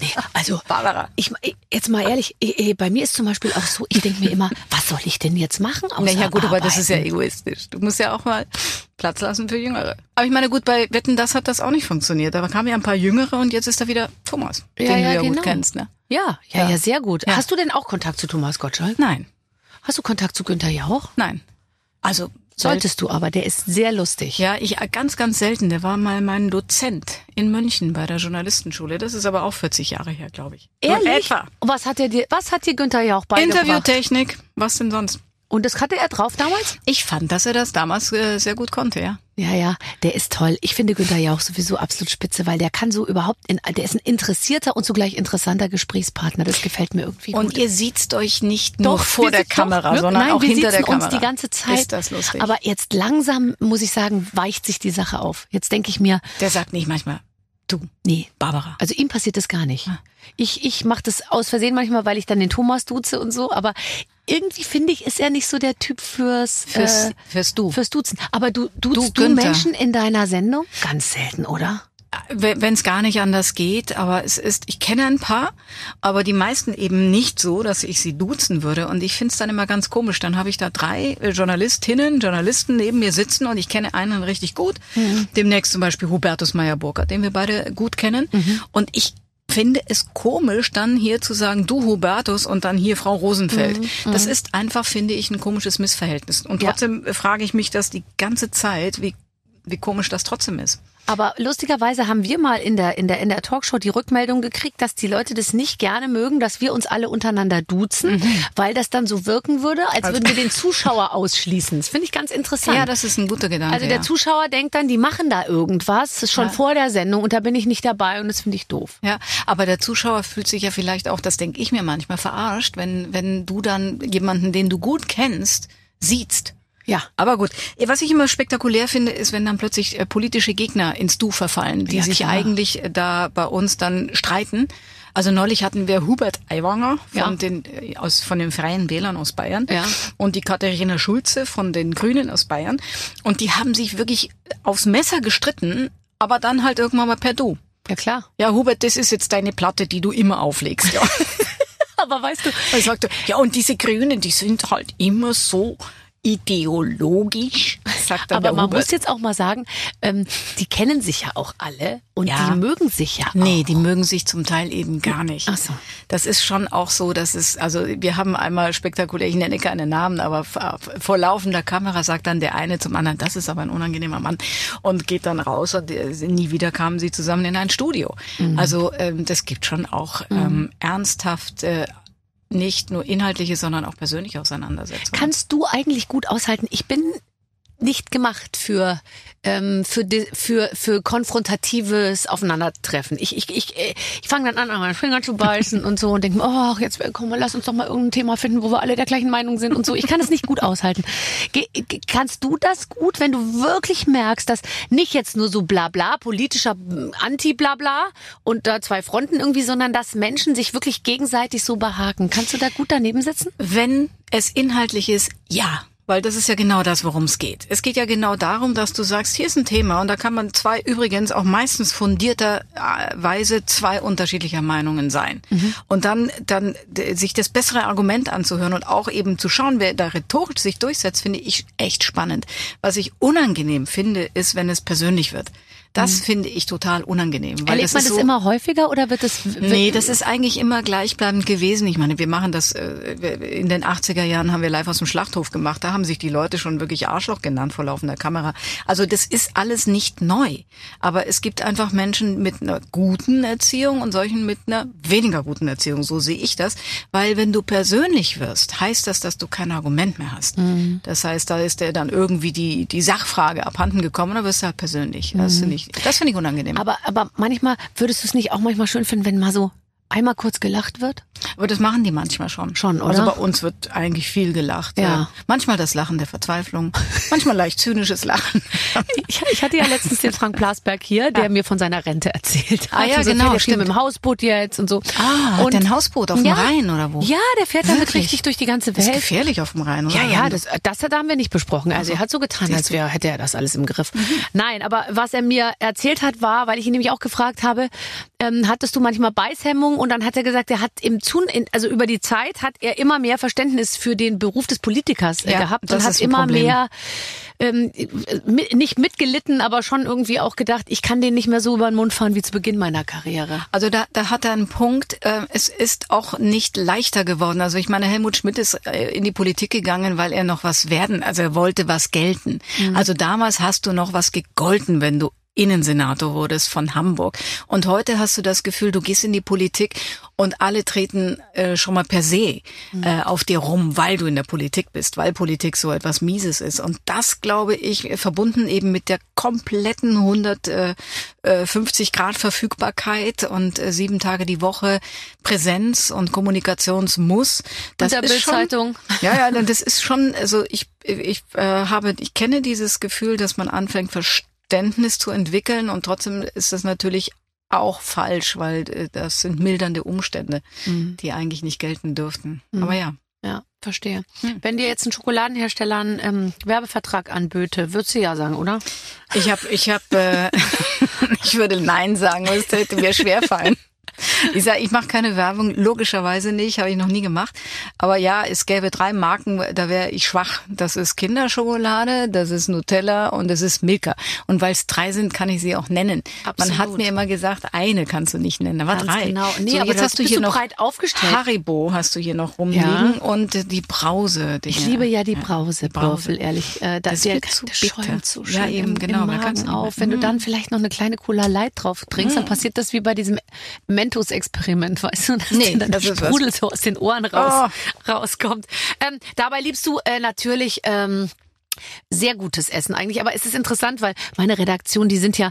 Nee, also, Barbara. ich, jetzt mal ehrlich, eh, eh, bei mir ist zum Beispiel auch so, ich denke mir immer, was soll ich denn jetzt machen? Außer Naja, gut, aber das ist ja arbeiten? egoistisch. Du musst ja auch mal Platz lassen für Jüngere. Aber ich meine, gut, bei Wetten, das hat das auch nicht funktioniert. Da kamen ja ein paar Jüngere und jetzt ist da wieder Thomas, Ja, den ja, du ja genau. gut kennst, ne? Ja, ja, ja, Ja. sehr gut. Ja. Hast du denn auch Kontakt zu Thomas Gottschalk? Nein, Hast du Kontakt zu Günther Jauch? nein. Also, Solltest du aber, der ist sehr lustig. Ja, ich ganz, ganz selten. Der war mal mein Dozent in München bei der Journalistenschule. Das ist aber auch 40 Jahre her, glaube ich. Ehrlich? Etwa. Was hat er dir, was hat dir Günther Jauch beigebracht? Interviewtechnik, was denn sonst? Und das hatte er drauf damals? Ich fand, dass er das damals äh, sehr gut konnte, ja. Ja, ja, der ist toll. Ich finde Günther Jauch sowieso absolut spitze, weil der kann so überhaupt, in, der ist ein interessierter und zugleich interessanter Gesprächspartner. Das gefällt mir irgendwie Und gut. ihr sieht's euch nicht nur Doch, vor der Kamera, doch, sondern nein, auch hinter der sitzen Kamera. uns die ganze Zeit. Ist das lustig? Aber jetzt langsam, muss ich sagen, weicht sich die Sache auf. Jetzt denke ich mir, der sagt nicht manchmal, du, nee, Barbara. Also ihm passiert das gar nicht. Ah. Ich, ich mache das aus Versehen manchmal, weil ich dann den Thomas duze und so, aber irgendwie finde ich, ist er nicht so der Typ fürs, Fürs, äh, fürs Du. fürs Duzen. Aber du duzt du, Günther. Menschen in deiner Sendung? Ganz selten, oder? Wenn es gar nicht anders geht, aber es ist, ich kenne ein paar, aber die meisten eben nicht so, dass ich sie duzen würde. Und ich finde es dann immer ganz komisch. Dann habe ich da drei äh, Journalistinnen, Journalisten neben mir sitzen und ich kenne einen richtig gut. Demnächst zum Beispiel Hubertus Meyer-Burkhardt, den wir beide gut kennen. Und ich finde es komisch, dann hier zu sagen, du Hubertus und dann hier Frau Rosenfeld. Das ist einfach, finde ich, ein komisches Missverhältnis. Und Ja. trotzdem frage ich mich das die ganze Zeit, wie, wie komisch das trotzdem ist. Aber lustigerweise haben wir mal in der, in der, in der Talkshow die Rückmeldung gekriegt, dass die Leute das nicht gerne mögen, dass wir uns alle untereinander duzen, weil das dann so wirken würde, als würden wir den Zuschauer ausschließen. Das finde ich ganz interessant. Ja, das ist ein guter Gedanke. also der ja. Zuschauer denkt dann, die machen da irgendwas, schon Ja. vor der Sendung und da bin ich nicht dabei und das finde ich doof. Ja, aber der Zuschauer fühlt sich ja vielleicht auch, das denke ich mir manchmal, verarscht, wenn, wenn du dann jemanden, den du gut kennst, siehst. Ja. Aber gut, was ich immer spektakulär finde, ist, wenn dann plötzlich äh, politische Gegner ins Du verfallen, die Ja, sich eigentlich äh, da bei uns dann streiten. Also neulich hatten wir Hubert Aiwanger von Ja. den äh, aus von den Freien Wählern aus Bayern Ja. und die Katharina Schulze von den Grünen aus Bayern und die haben sich wirklich aufs Messer gestritten, aber dann halt irgendwann mal per Du. Ja, klar. Ja, Hubert, das ist jetzt deine Platte, die du immer auflegst. Ja. <laughs> Aber weißt du, Er sagte, ja, und diese Grünen, die sind halt immer so ideologisch, sagt dann aber man Hubert. muss jetzt auch mal sagen, ähm, die kennen sich ja auch alle und Ja. die mögen sich ja Nee, auch. die mögen sich zum Teil eben gar nicht. Ach so. Das ist schon auch so, dass es, also wir haben einmal spektakulär, ich nenne keine Namen, aber f- vor laufender Kamera sagt dann der eine zum anderen, das ist aber ein unangenehmer Mann und geht dann raus und äh, nie wieder kamen sie zusammen in ein Studio. Also ähm, das gibt schon auch ähm, ernsthaft äh, nicht nur inhaltliche, sondern auch persönliche Auseinandersetzungen. Kannst du eigentlich gut aushalten? Ich bin nicht gemacht für ähm, für für für konfrontatives Aufeinandertreffen. Ich ich ich äh, ich fange dann an, an meinen Finger zu beißen und so und denke oh, jetzt komm mal, lass uns doch mal irgendein Thema finden, wo wir alle der gleichen Meinung sind und so. Ich kann es nicht gut aushalten. Ge- kannst du das gut, wenn du wirklich merkst, dass nicht jetzt nur so Blabla, politischer mm, Anti-Blabla und da zwei Fronten irgendwie, sondern dass Menschen sich wirklich gegenseitig so behaken. Kannst du da gut daneben sitzen? Wenn es inhaltlich ist, ja. Weil das ist ja genau das, worum es geht. Es geht ja genau darum, dass du sagst, hier ist ein Thema und da kann man zwei übrigens auch meistens fundierterweise zwei unterschiedlicher Meinungen sein. Und dann, dann sich das bessere Argument anzuhören und auch eben zu schauen, wer da rhetorisch sich durchsetzt, finde ich echt spannend. Was ich unangenehm finde, ist, wenn es persönlich wird. Das finde ich total unangenehm. Weil Erlebt man ist das so, immer häufiger oder wird das wird, Nee, das ist eigentlich immer gleichbleibend gewesen. Ich meine, wir machen das, äh, in den 80er Jahren haben wir live aus dem Schlachthof gemacht. Da haben sich die Leute schon wirklich Arschloch genannt vor laufender Kamera. Also das ist alles nicht neu. Aber es gibt einfach Menschen mit einer guten Erziehung und solchen mit einer weniger guten Erziehung. So sehe ich das. Weil wenn du persönlich wirst, heißt das, dass du kein Argument mehr hast. Das heißt, da ist dir dann irgendwie die, die Sachfrage abhanden gekommen, dann wirst du halt persönlich. Das finde ich, das finde ich unangenehm. aber aber manchmal würdest du es nicht auch manchmal schön finden, wenn mal so einmal kurz gelacht wird? Aber das machen die manchmal schon. Schon, Also oder? bei uns wird eigentlich viel gelacht. Ja. Äh, Manchmal das Lachen der Verzweiflung, <laughs> manchmal leicht zynisches Lachen. Ich, ich hatte ja letztens den Frank Blasberg hier, der mir von seiner Rente erzählt hat. Ah ja, Und so genau, er viel stimmt. mit dem Hausboot jetzt und so. Ah, der ein Hausboot auf dem Rhein oder wo? Ja, der fährt damit Wirklich? richtig durch die ganze Das ist Welt. gefährlich auf dem Rhein, oder? Ja, ja, das, das hat- haben wir nicht besprochen. Also er hat so getan, als wäre, hätte er das alles im Griff. Nein, aber was er mir erzählt hat, war, weil ich ihn nämlich auch gefragt habe, ähm, hattest du manchmal Beißhemmung und dann hat er gesagt, er hat im Zun also über die Zeit hat er immer mehr Verständnis für den Beruf des Politikers äh, Ja, gehabt und hat immer Problem. mehr ähm, mi- nicht mitgelitten, aber schon irgendwie auch gedacht, ich kann den nicht mehr so über den Mund fahren wie zu Beginn meiner Karriere. Also da, da hat er einen Punkt. Äh, es ist auch nicht leichter geworden. Also ich meine, Helmut Schmidt ist äh, in die Politik gegangen, weil er noch was werden, also er wollte was gelten. Also damals hast du noch was gegolten, wenn du Innensenator wurdest von Hamburg. Und heute hast du das Gefühl, du gehst in die Politik und alle treten äh, schon mal per se äh, auf dir rum, weil du in der Politik bist, weil Politik so etwas Mieses ist. Und das, glaube ich, verbunden eben mit der kompletten 150 Grad Verfügbarkeit und äh, sieben Tage die Woche Präsenz und Kommunikationsmuss. Das der ist schon, Bild-Zeitung. ja, ja, das ist schon, also ich, ich äh, habe, ich kenne dieses Gefühl, dass man anfängt, Verständnis zu entwickeln und trotzdem ist das natürlich auch falsch, weil äh, das sind mildernde Umstände, die eigentlich nicht gelten dürften. Aber ja. Ja, verstehe. Hm. Wenn dir jetzt ein Schokoladenhersteller einen ähm, Werbevertrag anböte, würdest du ja sagen, oder? Ich habe, ich habe, äh, <laughs> ich würde Nein sagen, aber es hätte mir schwerfallen. <laughs> Ich sage, ich mache keine Werbung, logischerweise nicht, habe ich noch nie gemacht. Aber ja, es gäbe drei Marken, da wäre ich schwach. Das ist Kinderschokolade, das ist Nutella und das ist Milka. Und weil es drei sind, kann ich sie auch nennen. Man hat Absolut. mir immer gesagt, eine kannst du nicht nennen, aber Ganz drei. genau. Nee, so, aber jetzt das hast du hier noch breit aufgestellt. Haribo hast du hier noch rumliegen und die Brause. -Dinge. Ich liebe ja die Brause, Brause. Ehrlich. Äh, da Das der, wird zu bitter. Ja, eben, genau, im Magen auf. Wenn du Mm. dann vielleicht noch eine kleine Cola Light drauf trinkst, dann passiert das wie bei diesem Mentos-Experiment, weißt du, dass Nee, dann das. Sprudel so aus den Ohren raus, rauskommt. Ähm, dabei liebst du äh, natürlich ähm, sehr gutes Essen eigentlich, aber es ist interessant, weil meine Redaktion, die sind ja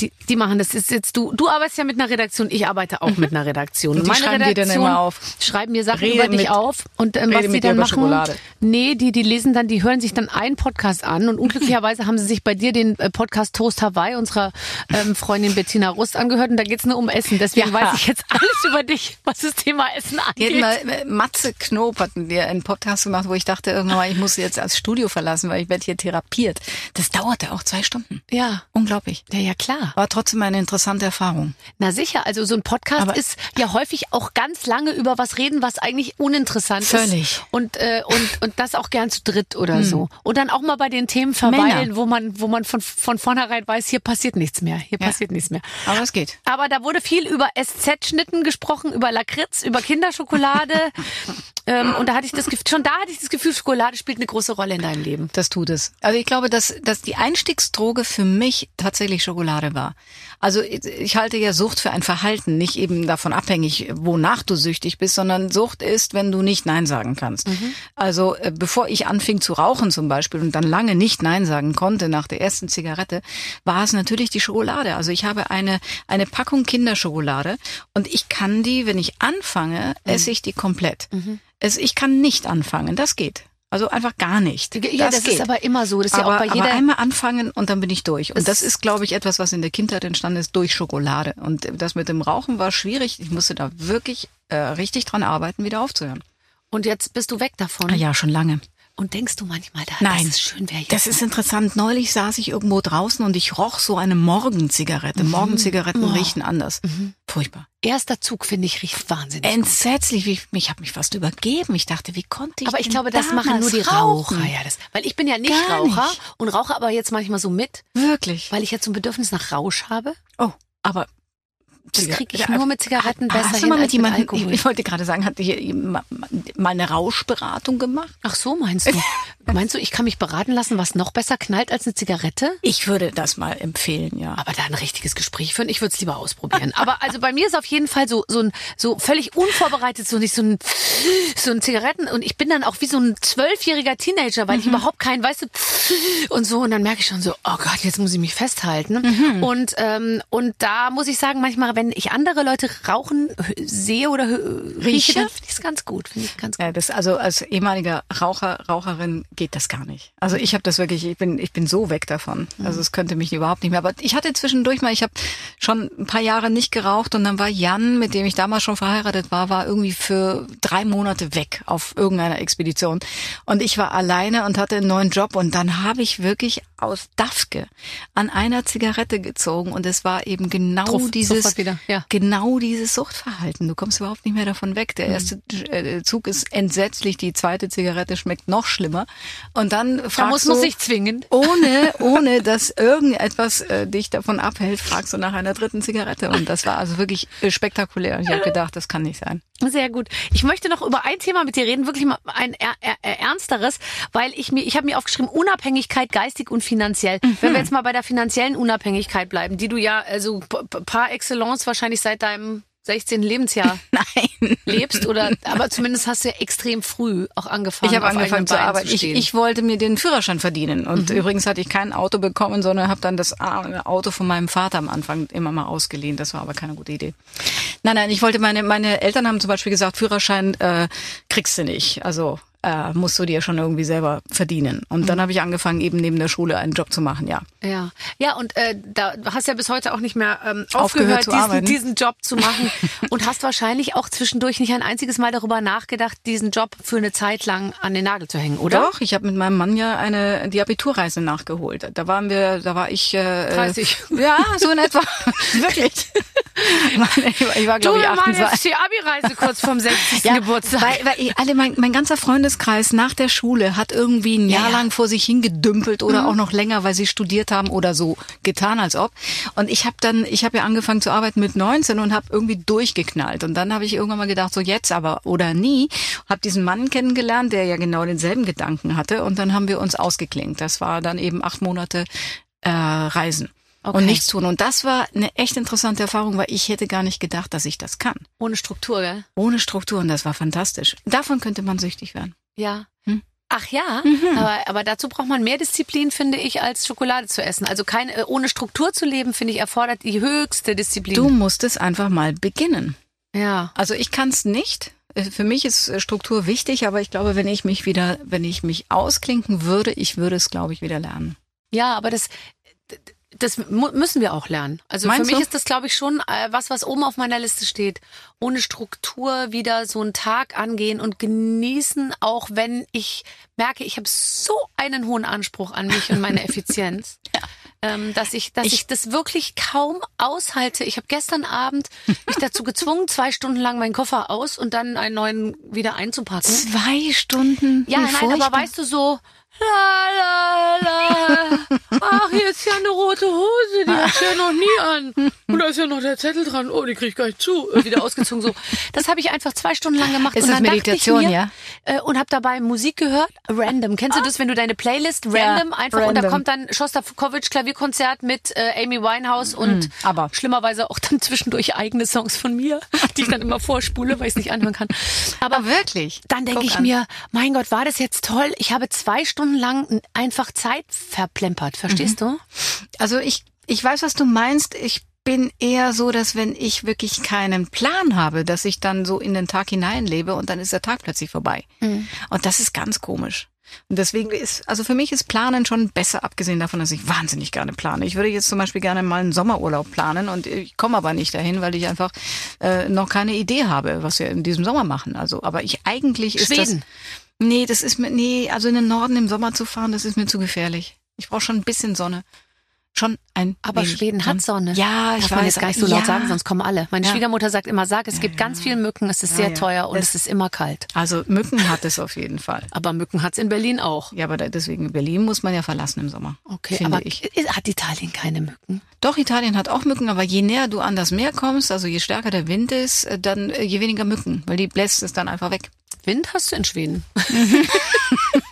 die, die machen das ist jetzt du du arbeitest ja mit einer Redaktion ich arbeite auch mit einer Redaktion Und die meine schreiben dir dann Redaktion immer auf. schreiben mir Sachen Rede über dich mit- auf und ähm, was dir dann machen Schokolade. nee die die lesen dann die hören sich dann einen Podcast an und unglücklicherweise haben sie sich bei dir den äh, Podcast Toast Hawaii unserer ähm, Freundin Bettina Rust angehört und da geht's nur um Essen deswegen Ja. weiß ich jetzt alles über dich was das Thema Essen angeht mal, äh, Matze Knob hatten wir einen Podcast gemacht, wo ich dachte irgendwann mal, ich muss jetzt als Studio verlassen, weil ich werde hier therapiert. Das dauerte auch zwei Stunden. ja Unglaublich. ja ja klar War trotzdem eine interessante Erfahrung. Na sicher, also so ein Podcast Aber- ist ja häufig auch ganz lange über was reden, was eigentlich uninteressant Völlig. ist. Und, äh, und, und das auch gern zu dritt oder so. Und dann auch mal bei den Themen verweilen, Männer. wo man, wo man von, von vornherein weiß, hier passiert nichts mehr, hier Ja. passiert nichts mehr. Aber es geht. Aber da wurde viel über SZ-Schnitten gesprochen, über Lakritz, über Kinderschokolade. <laughs> ähm, und da hatte ich das Gefühl, schon da hatte ich das Gefühl, Schokolade spielt eine große Rolle in deinem Leben. Das tut es. Also ich glaube, dass, dass die Einstiegsdroge für mich tatsächlich Schokolade war. Also ich ich halte ja Sucht für ein Verhalten, nicht eben davon abhängig, wonach du süchtig bist, sondern Sucht ist, wenn du nicht Nein sagen kannst. Also äh, bevor ich anfing zu rauchen zum Beispiel und dann lange nicht Nein sagen konnte nach der ersten Zigarette, war es natürlich die Schokolade. Also ich habe eine, eine Packung Kinderschokolade und ich kann die, wenn ich anfange, esse ich die komplett. Es, ich kann nicht anfangen, das geht. Also einfach gar nicht. Ja, das, geht. ist aber immer so. Das ist aber, ja auch bei jeder. aber einmal anfangen und dann bin ich durch. Und Es- das ist, glaube ich, etwas, was in der Kindheit entstanden ist durch Schokolade. Und das mit dem Rauchen war schwierig. Ich musste da wirklich äh, richtig dran arbeiten, wieder aufzuhören. und jetzt bist du weg davon. Ah ja, schon lange. Und denkst du manchmal, da, Nein, das ist schön, wer jetzt das ist interessant. Neulich saß ich irgendwo draußen und ich roch so eine Morgenzigarette. Morgenzigaretten Oh. riechen anders. Furchtbar. Erster Zug, finde ich, riecht wahnsinnig. gut. Entsetzlich. Ich, ich habe mich fast übergeben. Ich dachte, wie konnte ich aber ich glaube, das machen nur die Raucher. rauchen? Ja, das, weil ich bin ja nicht Gar Raucher nicht. und rauche aber jetzt manchmal so mit, Wirklich. weil ich jetzt so ein Bedürfnis nach Rausch habe. Oh, aber Das kriege ich Ja, nur mit Zigaretten besser Hast du hin mal mit als mit jemandem, Alkohol. ich, ich wollte gerade sagen, hat hier mal eine Rauschberatung gemacht? Ach so, meinst du? <laughs> meinst du, ich kann mich beraten lassen, was noch besser knallt als eine Zigarette? Ich würde das mal empfehlen, ja. Aber da ein richtiges Gespräch führen, ich würde es lieber ausprobieren. <laughs> Aber also bei mir ist auf jeden Fall so so ein so völlig unvorbereitet so nicht so ein so ein Zigaretten und ich bin dann auch wie so ein zwölfjähriger Teenager, weil ich überhaupt keinen, weißt du, und so und dann merke ich schon so, oh Gott, jetzt muss ich mich festhalten und ähm, und da muss ich sagen, manchmal, wenn ich andere Leute rauchen sehe oder rieche, dann finde ich es ganz gut, finde ich ganz gut. Ja, das also als ehemaliger Raucher, Raucherin geht das gar nicht. Also ich habe das wirklich, ich bin ich bin so weg davon. Also es könnte mich überhaupt nicht mehr. Aber ich hatte zwischendurch mal, ich habe schon ein paar Jahre nicht geraucht und dann war Jan, mit dem ich damals schon verheiratet war, war irgendwie für drei Monate weg auf irgendeiner Expedition und ich war alleine und hatte einen neuen Job und dann habe ich wirklich aus Dafke an einer Zigarette gezogen und es war eben genau Druff, dieses wieder, ja. genau dieses Suchtverhalten. Du kommst überhaupt nicht mehr davon weg. Der erste äh, Zug ist entsetzlich, die zweite Zigarette schmeckt noch schlimmer und dann Da fragst muss man du, sich zwingen. ohne, <laughs> ohne dass irgendetwas äh, dich davon abhält, fragst du nach einer dritten Zigarette. Und das war also wirklich äh, spektakulär. Und ich habe gedacht, das kann nicht sein. Sehr gut. Ich möchte noch über ein Thema mit dir reden, wirklich mal ein er, er, er, ernsteres, weil ich mir, ich habe mir aufgeschrieben, Unabhängigkeit geistig und finanziell. Wenn wir jetzt mal bei der finanziellen Unabhängigkeit bleiben, die du ja also par excellence wahrscheinlich seit deinem 16. Lebensjahr <laughs> Nein. lebst oder aber zumindest hast du ja extrem früh auch angefangen. Ich habe angefangen zu arbeiten. Ich, ich wollte mir den Führerschein verdienen. Und übrigens hatte ich kein Auto bekommen, sondern habe dann das Auto von meinem Vater am Anfang immer mal ausgeliehen. Das war aber keine gute Idee. Nein, nein, ich wollte meine, meine Eltern haben zum Beispiel gesagt, Führerschein äh, kriegst du nicht. Also äh, musst du dir schon irgendwie selber verdienen. Und dann habe ich angefangen, eben neben der Schule einen Job zu machen, ja. Ja, ja, und äh, da hast ja bis heute auch nicht mehr ähm, Aufgehört aufgehört, diesen, diesen Job zu machen <laughs> und hast wahrscheinlich auch zwischendurch nicht ein einziges Mal darüber nachgedacht, diesen Job für eine Zeit lang an den Nagel zu hängen, oder? Doch, ich habe mit meinem Mann ja eine die Abiturreise nachgeholt. Da waren wir, da war ich äh, 30. <laughs> Ja, so in etwa. <laughs> Wirklich. ich war, Du, glaube ich wir machen 28. jetzt die Abi-Reise kurz vom 60. Ja, Geburtstag. Weil, weil ich- alle, mein, mein ganzer Freundeskreis nach der Schule hat irgendwie ein Jahr Ja, ja. lang vor sich hingedümpelt oder auch noch länger, weil sie studiert haben oder so getan, als ob. Und ich habe dann, ich habe ja angefangen zu arbeiten mit 19 und habe irgendwie durchgeknallt. Und dann habe ich irgendwann mal gedacht, so jetzt aber oder nie. Habe diesen Mann kennengelernt, der ja genau denselben Gedanken hatte. Und dann haben wir uns ausgeklinkt. Das war dann eben acht Monate äh, Reisen. Okay. Und nichts tun. Und das war eine echt interessante Erfahrung, weil ich hätte gar nicht gedacht, dass ich das kann. Ohne Struktur, gell? Ohne Strukturen, das war fantastisch. Davon könnte man süchtig werden. Ja. Hm. Ach ja, aber, aber dazu braucht man mehr Disziplin, finde ich, als Schokolade zu essen. Also kein, äh, ohne Struktur zu leben, finde ich, erfordert die höchste Disziplin. Du musst es einfach mal beginnen. Ja. Also ich kann es nicht. Äh, Für mich ist äh, Struktur wichtig, aber ich glaube, wenn ich mich wieder, wenn ich mich ausklinken würde, ich würde es, glaube ich, wieder lernen. Ja, aber das, das müssen wir auch lernen. Also Meinst für mich du? ist das, glaube ich, schon äh, was, was oben auf meiner Liste steht. Ohne Struktur wieder so einen Tag angehen und genießen, auch wenn ich merke, ich habe so einen hohen Anspruch an mich und meine <laughs> Effizienz. Ähm, dass ich, dass ich, Ich- das wirklich kaum aushalte. Ich habe gestern Abend mich dazu <laughs> gezwungen, zwei Stunden lang meinen Koffer aus und dann einen neuen wieder einzupacken. Zwei Stunden. Ja, nein, aber weißt du so, la la la, <laughs> ach, hier ist ja eine rote Hose, die hat ja noch nie an. Und da ist ja noch der Zettel dran, oh, die krieg ich gar nicht zu. Äh, Wieder ausgezogen so. Das habe ich einfach zwei Stunden lang gemacht. Ist und das Meditation, mir, ja? Äh, und habe dabei Musik gehört, random. Kennst du das, wenn du deine Playlist random einfach und da random. kommt dann Shostakovich Klavierkonzert mit äh, Amy Winehouse und aber. schlimmerweise auch dann zwischendurch eigene Songs von mir, <laughs> die ich dann immer vorspule, weil ich es nicht anhören kann. Aber Aber wirklich. dann denke ich an. mir, mein Gott, war das jetzt toll? Ich habe zwei Stunden lang einfach Zeit verplempert, verstehst du? Also ich, ich weiß, was du meinst. Ich bin eher so, dass wenn ich wirklich keinen Plan habe, dass ich dann so in den Tag hineinlebe und dann ist der Tag plötzlich vorbei. Und das ist ganz komisch. Und deswegen ist, also für mich ist Planen schon besser, abgesehen davon, dass ich wahnsinnig gerne plane. Ich würde jetzt zum Beispiel gerne mal einen Sommerurlaub planen und ich komme aber nicht dahin, weil ich einfach äh, noch keine Idee habe, was wir in diesem Sommer machen. Also, aber ich eigentlich ist das. Nee, das ist mir, nee, also in den Norden im Sommer zu fahren, das ist mir zu gefährlich. Ich brauche schon ein bisschen Sonne. Schon ein Aber Schweden hat Sonne. Ja, ich Darf man weiß. jetzt gar nicht so laut ja. sagen, sonst kommen alle. Meine Ja. Schwiegermutter sagt immer, sag, es gibt ganz viel Mücken, es ist Ja, sehr ja. teuer und Das- es ist immer kalt. Also Mücken hat es auf jeden Fall. <laughs> Aber Mücken hat's in Berlin auch. Ja, aber deswegen Berlin muss man ja verlassen im Sommer. Okay, aber ich. hat Italien keine Mücken? Doch, Italien hat auch Mücken, aber je näher du an das Meer kommst, also je stärker der Wind ist, äh, dann äh, je weniger Mücken, weil die bläst es dann einfach weg. Wind hast du in Schweden. <laughs>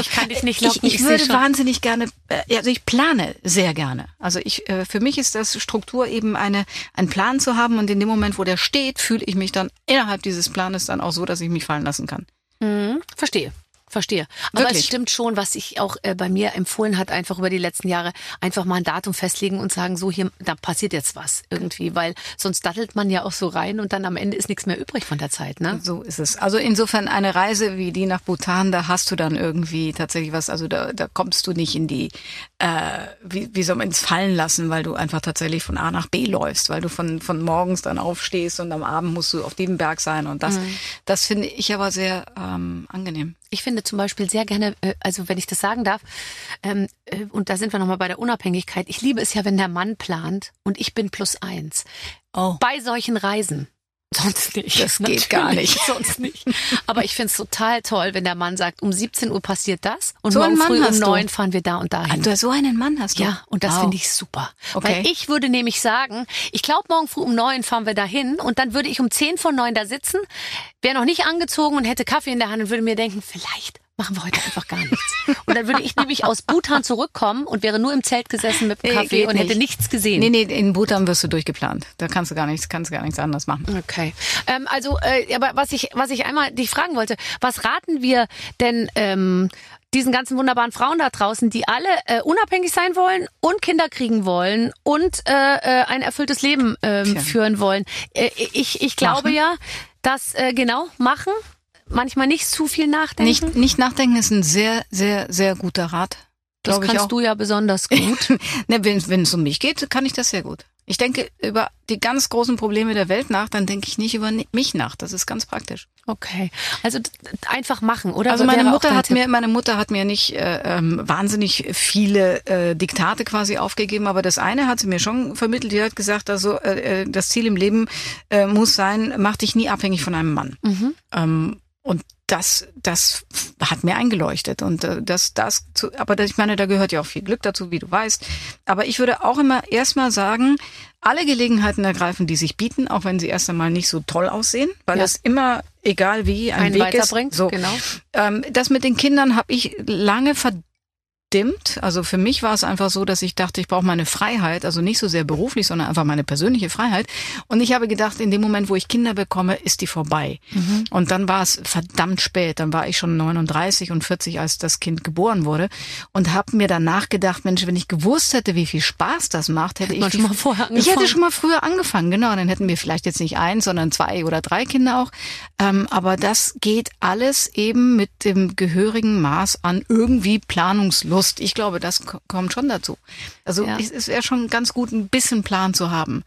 also ich kann dich nicht ich, locken, ich, ich seh würde wahnsinnig gerne, äh, also ich plane sehr gerne. Also ich, äh, für mich ist das Struktur eben eine, einen Plan zu haben und in dem Moment, wo der steht, fühle ich mich dann innerhalb dieses Planes dann auch so, dass ich mich fallen lassen kann. Mhm, verstehe. Verstehe. Aber Wirklich. es stimmt schon, was sich auch äh, bei mir empfohlen hat, einfach über die letzten Jahre, einfach mal ein Datum festlegen und sagen, so hier, da passiert jetzt was irgendwie, weil sonst dattelt man ja auch so rein und dann am Ende ist nichts mehr übrig von der Zeit, ne? So ist es. Also insofern eine Reise wie die nach Bhutan, da hast du dann irgendwie tatsächlich was, also da, da kommst du nicht in die, äh, wie, wie soll man es fallen lassen, weil du einfach tatsächlich von A nach B läufst, weil du von, von morgens dann aufstehst und am Abend musst du auf dem Berg sein und das, das finde ich aber sehr ähm, angenehm. Ich finde zum Beispiel sehr gerne, äh, also wenn ich das sagen darf, ähm, äh, und da sind wir nochmal bei der Unabhängigkeit. Ich liebe es ja, wenn der Mann plant und ich bin plus eins. Oh. Bei solchen Reisen. Sonst nicht. Das geht gar nicht. <laughs> Sonst nicht. Aber ich finde es total toll, wenn der Mann sagt, um 17 Uhr passiert das und So morgen früh um hast du? 9 fahren wir da und Ah, dahin. du, so einen Mann hast du? Ja, und das Wow. finde ich super. Okay. Weil ich würde nämlich sagen, ich glaube, morgen früh um neun fahren wir dahin und dann würde ich um zehn vor neun da sitzen, wäre noch nicht angezogen und hätte Kaffee in der Hand und würde mir denken, vielleicht machen wir heute einfach gar nichts. Und dann würde ich nämlich aus Bhutan zurückkommen und wäre nur im Zelt gesessen mit dem Nee, Kaffee geht und hätte nicht. nichts gesehen. Nee, nee, in Bhutan wirst du durchgeplant. Da kannst du gar nichts, kannst du gar nichts anderes machen. Okay. Ähm, also, äh, aber was ich, was ich einmal dich fragen wollte, was raten wir denn ähm, diesen ganzen wunderbaren Frauen da draußen, die alle äh, unabhängig sein wollen und Kinder kriegen wollen und äh, äh, ein erfülltes Leben Tja. führen wollen? Äh, ich, ich glaube Machen. ja, dass äh, genau machen, manchmal nicht zu viel nachdenken. Nicht, nicht nachdenken ist ein sehr, sehr, sehr guter Rat. das kannst auch. du ja besonders gut. <laughs> Ne, wenn wenn es um mich geht, kann ich das sehr gut. Ich denke über die ganz großen Probleme der Welt nach, dann denke ich nicht über mich nach. Das ist ganz praktisch. Okay. Also einfach machen, oder? Also meine Mutter hat Tipp. mir, meine Mutter hat mir nicht äh, ähm, wahnsinnig viele äh, Diktate quasi aufgegeben, aber das eine hat sie mir schon vermittelt. Die hat gesagt, also äh, äh, das Ziel im Leben äh, muss sein, mach dich nie abhängig von einem Mann. Mhm. Ähm, und das, das hat mir eingeleuchtet. Und äh, das, das, zu, aber ich meine, da gehört ja auch viel Glück dazu, wie du weißt. Aber ich würde auch immer erstmal sagen, alle Gelegenheiten ergreifen, die sich bieten, auch wenn sie erst einmal nicht so toll aussehen, weil Ja. es immer, egal wie, ein einen Weg weiterbringt. ist. So. Genau. Ähm, das mit den Kindern habe ich lange verdimmt. Also für mich war es einfach so, dass ich dachte, ich brauche meine Freiheit, also nicht so sehr beruflich, sondern einfach meine persönliche Freiheit. Und ich habe gedacht, in dem Moment, wo ich Kinder bekomme, ist die vorbei. Und dann war es verdammt spät. Dann war ich schon 39 und 40, als das Kind geboren wurde. Und habe mir danach gedacht, Mensch, wenn ich gewusst hätte, wie viel Spaß das macht, hätte ich man die- schon mal vorher Ich hätte angefangen. schon mal früher angefangen, genau. Dann hätten wir vielleicht jetzt nicht eins, sondern zwei oder drei Kinder auch. Ähm, aber das geht alles eben mit dem gehörigen Maß an irgendwie Planungslust. Ich glaube, das ko- kommt schon dazu. Also Ja. es, es wäre schon ganz gut, ein bisschen Plan zu haben.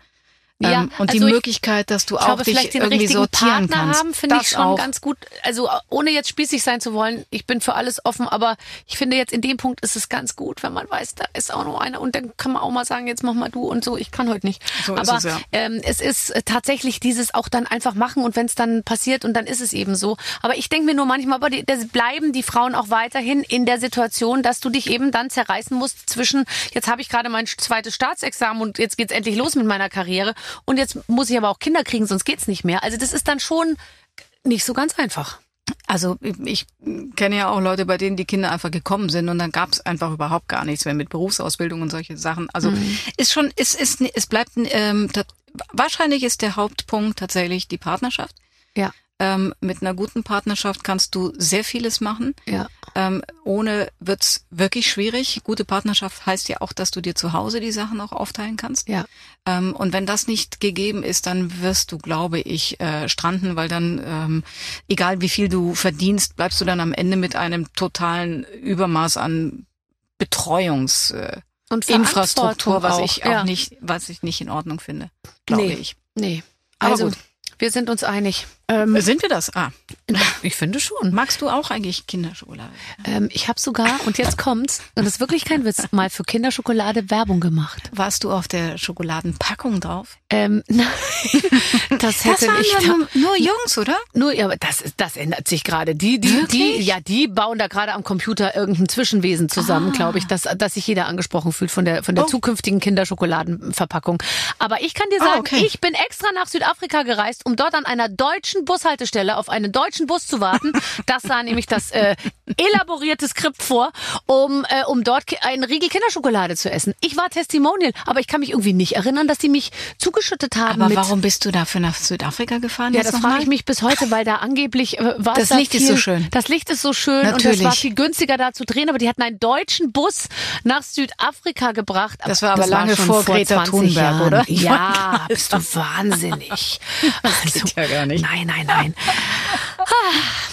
Ja, ähm, und also die ich- Möglichkeit, dass du Ich auch glaube, dich vielleicht den irgendwie richtigen sortieren Partner kannst. haben, finde ich schon auch. ganz gut. Also ohne jetzt spießig sein zu wollen, ich bin für alles offen, aber ich finde jetzt in dem Punkt ist es ganz gut, wenn man weiß, da ist auch noch einer und dann kann man auch mal sagen, jetzt mach mal du und so. Ich kann heute nicht. So aber es, ja. ähm, es ist äh, tatsächlich dieses auch dann einfach machen und wenn es dann passiert und dann ist es eben so. Aber ich denke mir nur manchmal, aber die, das bleiben die Frauen auch weiterhin in der Situation, dass du dich eben dann zerreißen musst zwischen, jetzt habe ich gerade mein zweites Staatsexamen und jetzt geht's endlich los mit meiner Karriere und jetzt muss ich aber auch Kinder kriegen, sonst geht's nicht mehr. Also das ist dann schon nicht so ganz einfach. Also ich kenne ja auch Leute, bei denen die Kinder einfach gekommen sind und dann gab es einfach überhaupt gar nichts mehr mit Berufsausbildung und solche Sachen. Also Mhm. ist schon, es ist, es bleibt ähm, wahrscheinlich ist der Hauptpunkt tatsächlich die Partnerschaft. Ja. Ähm, mit einer guten Partnerschaft kannst du sehr vieles machen. Ja. Ähm, ohne wird's wirklich schwierig. Gute Partnerschaft heißt ja auch, dass du dir zu Hause die Sachen auch aufteilen kannst. Ja. Ähm, und wenn das nicht gegeben ist, dann wirst du, glaube ich, äh, stranden, weil dann, ähm, egal wie viel du verdienst, bleibst du dann am Ende mit einem totalen Übermaß an Betreuungsinfrastruktur, äh, Und Infrastruktur, was ich auch ja. nicht, was ich nicht in Ordnung finde, glaube Nee. ich. Nee. Also, gut. wir sind uns einig. Ähm, Sind wir das? Ah, <laughs> ich finde schon. magst du auch eigentlich Kinderschokolade? Ähm, ich habe sogar, und jetzt kommt's, und das ist wirklich kein Witz, mal für Kinderschokolade Werbung gemacht. Warst du auf der Schokoladenpackung drauf? Ähm, <laughs> nein, das hätte das waren ich nur, nur Jungs, oder? nur, ja, aber das, ist- das ändert sich gerade. Die, die, die, ja, die bauen da gerade am Computer irgendein Zwischenwesen zusammen, glaube ich, dass, dass sich jeder angesprochen fühlt von der, von der Ah. Oh. zukünftigen Kinderschokoladenverpackung. Aber ich kann dir Ah, sagen, okay. ich bin extra nach Südafrika gereist, um dort an einer deutschen Bushaltestelle auf einen deutschen Bus zu warten. Das sah nämlich das äh, elaboriertes Skript vor, um, äh, um dort einen Riegel Kinderschokolade zu essen. Ich war Testimonial, aber ich kann mich irgendwie nicht erinnern, dass die mich zugeschüttet haben. Aber mit, warum bist du dafür nach Südafrika gefahren? Ja, das frage ich mich bis heute, weil da angeblich äh, war Das da Licht ist viel, so schön. Das Licht ist so schön und Natürlich. das war viel günstiger da zu drehen, aber die hatten einen deutschen Bus nach Südafrika gebracht. Das war aber war lange schon vor Greta 20 Thunberg, Jahren. oder? Ja, <laughs> bist du wahnsinnig. <laughs> Also, geht ja gar nicht. Nein, nein, nein. Ah,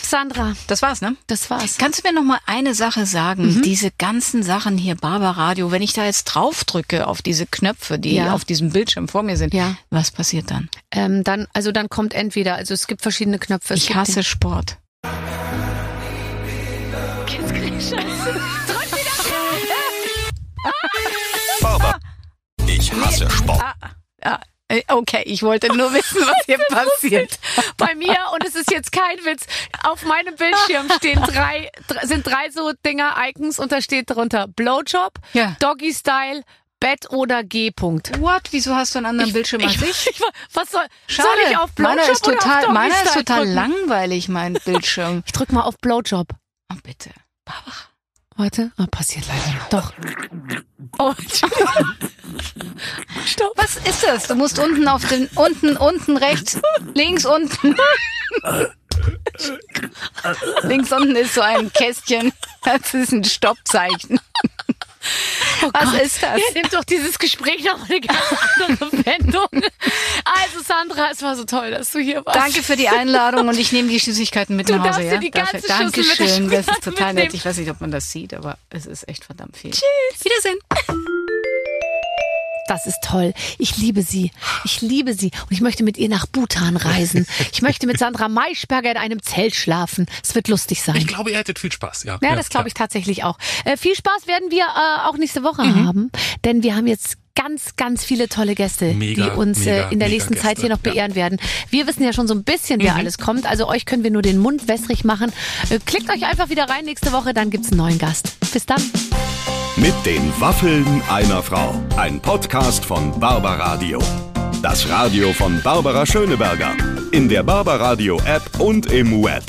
Sandra, Das war's, ne? das war's. Kannst du mir noch mal eine Sache sagen? Diese ganzen Sachen hier, Barber Radio, wenn ich da jetzt drauf drücke auf diese Knöpfe, die Ja. auf diesem Bildschirm vor mir sind, Ja. was passiert dann? Ähm, dann, also dann kommt entweder, also es gibt verschiedene Knöpfe. Ich hasse Sport. Barber. Ich hasse Sport. Ja, äh, okay, ich wollte nur <laughs> wissen, was hier passiert. bei mir und es ist jetzt kein Witz. Auf meinem Bildschirm stehen drei, dr- sind drei so Dinger Icons und da steht drunter Blowjob, Ja. Doggy Style, Bett oder G. -Punkt. What? Wieso hast du einen anderen Bildschirm als ich? ich, <laughs> was soll, Schade. soll ich auf Blowjob meiner ist total, meiner ist total drücken? langweilig, mein Bildschirm. Ich drück mal auf Blowjob. Oh, bitte. Warte, ah, passiert leider. Doch. Oh. <laughs> Stopp. Was ist das? Du musst unten auf den, unten, unten, rechts, links, unten. <laughs> links unten ist so ein Kästchen. Das ist ein Stoppzeichen. Was Oh Gott. ist das? Ja, nimmt doch dieses Gespräch noch eine ganz andere <laughs> Wendung. Also Sandra, es war so toll, dass du hier warst. Danke für die Einladung und ich nehme die Süßigkeiten mit Du nach Hause. darfst Ja? dir die ganze Dafür- Dankeschön. Das ist total nett. mitnehmen. Ich weiß nicht, ob man das sieht, aber es ist echt verdammt viel. Tschüss. Wiedersehen. Das ist toll. Ich liebe sie. Ich liebe sie. Und ich möchte mit ihr nach Bhutan reisen. <laughs> Ich möchte mit Sandra Maischberger in einem Zelt schlafen. Es wird lustig sein. Ich glaube, ihr hättet viel Spaß, ja. ja, das glaube ich tatsächlich auch. Äh, viel Spaß werden wir äh, auch nächste Woche haben, denn wir haben jetzt ganz, ganz viele tolle Gäste, Mega, die uns mega, äh, in der mega nächsten Zeit Gäste, hier noch ja. beehren werden. Wir wissen ja schon so ein bisschen, wer alles kommt. Also euch können wir nur den Mund wässrig machen. Äh, klickt euch einfach wieder rein nächste Woche, dann gibt's einen neuen Gast. Bis dann. Mit den Waffeln einer Frau. Ein Podcast von Barbaradio. Das Radio von Barbara Schöneberger. In der Barbaradio App und im Web.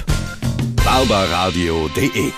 barbaradio.de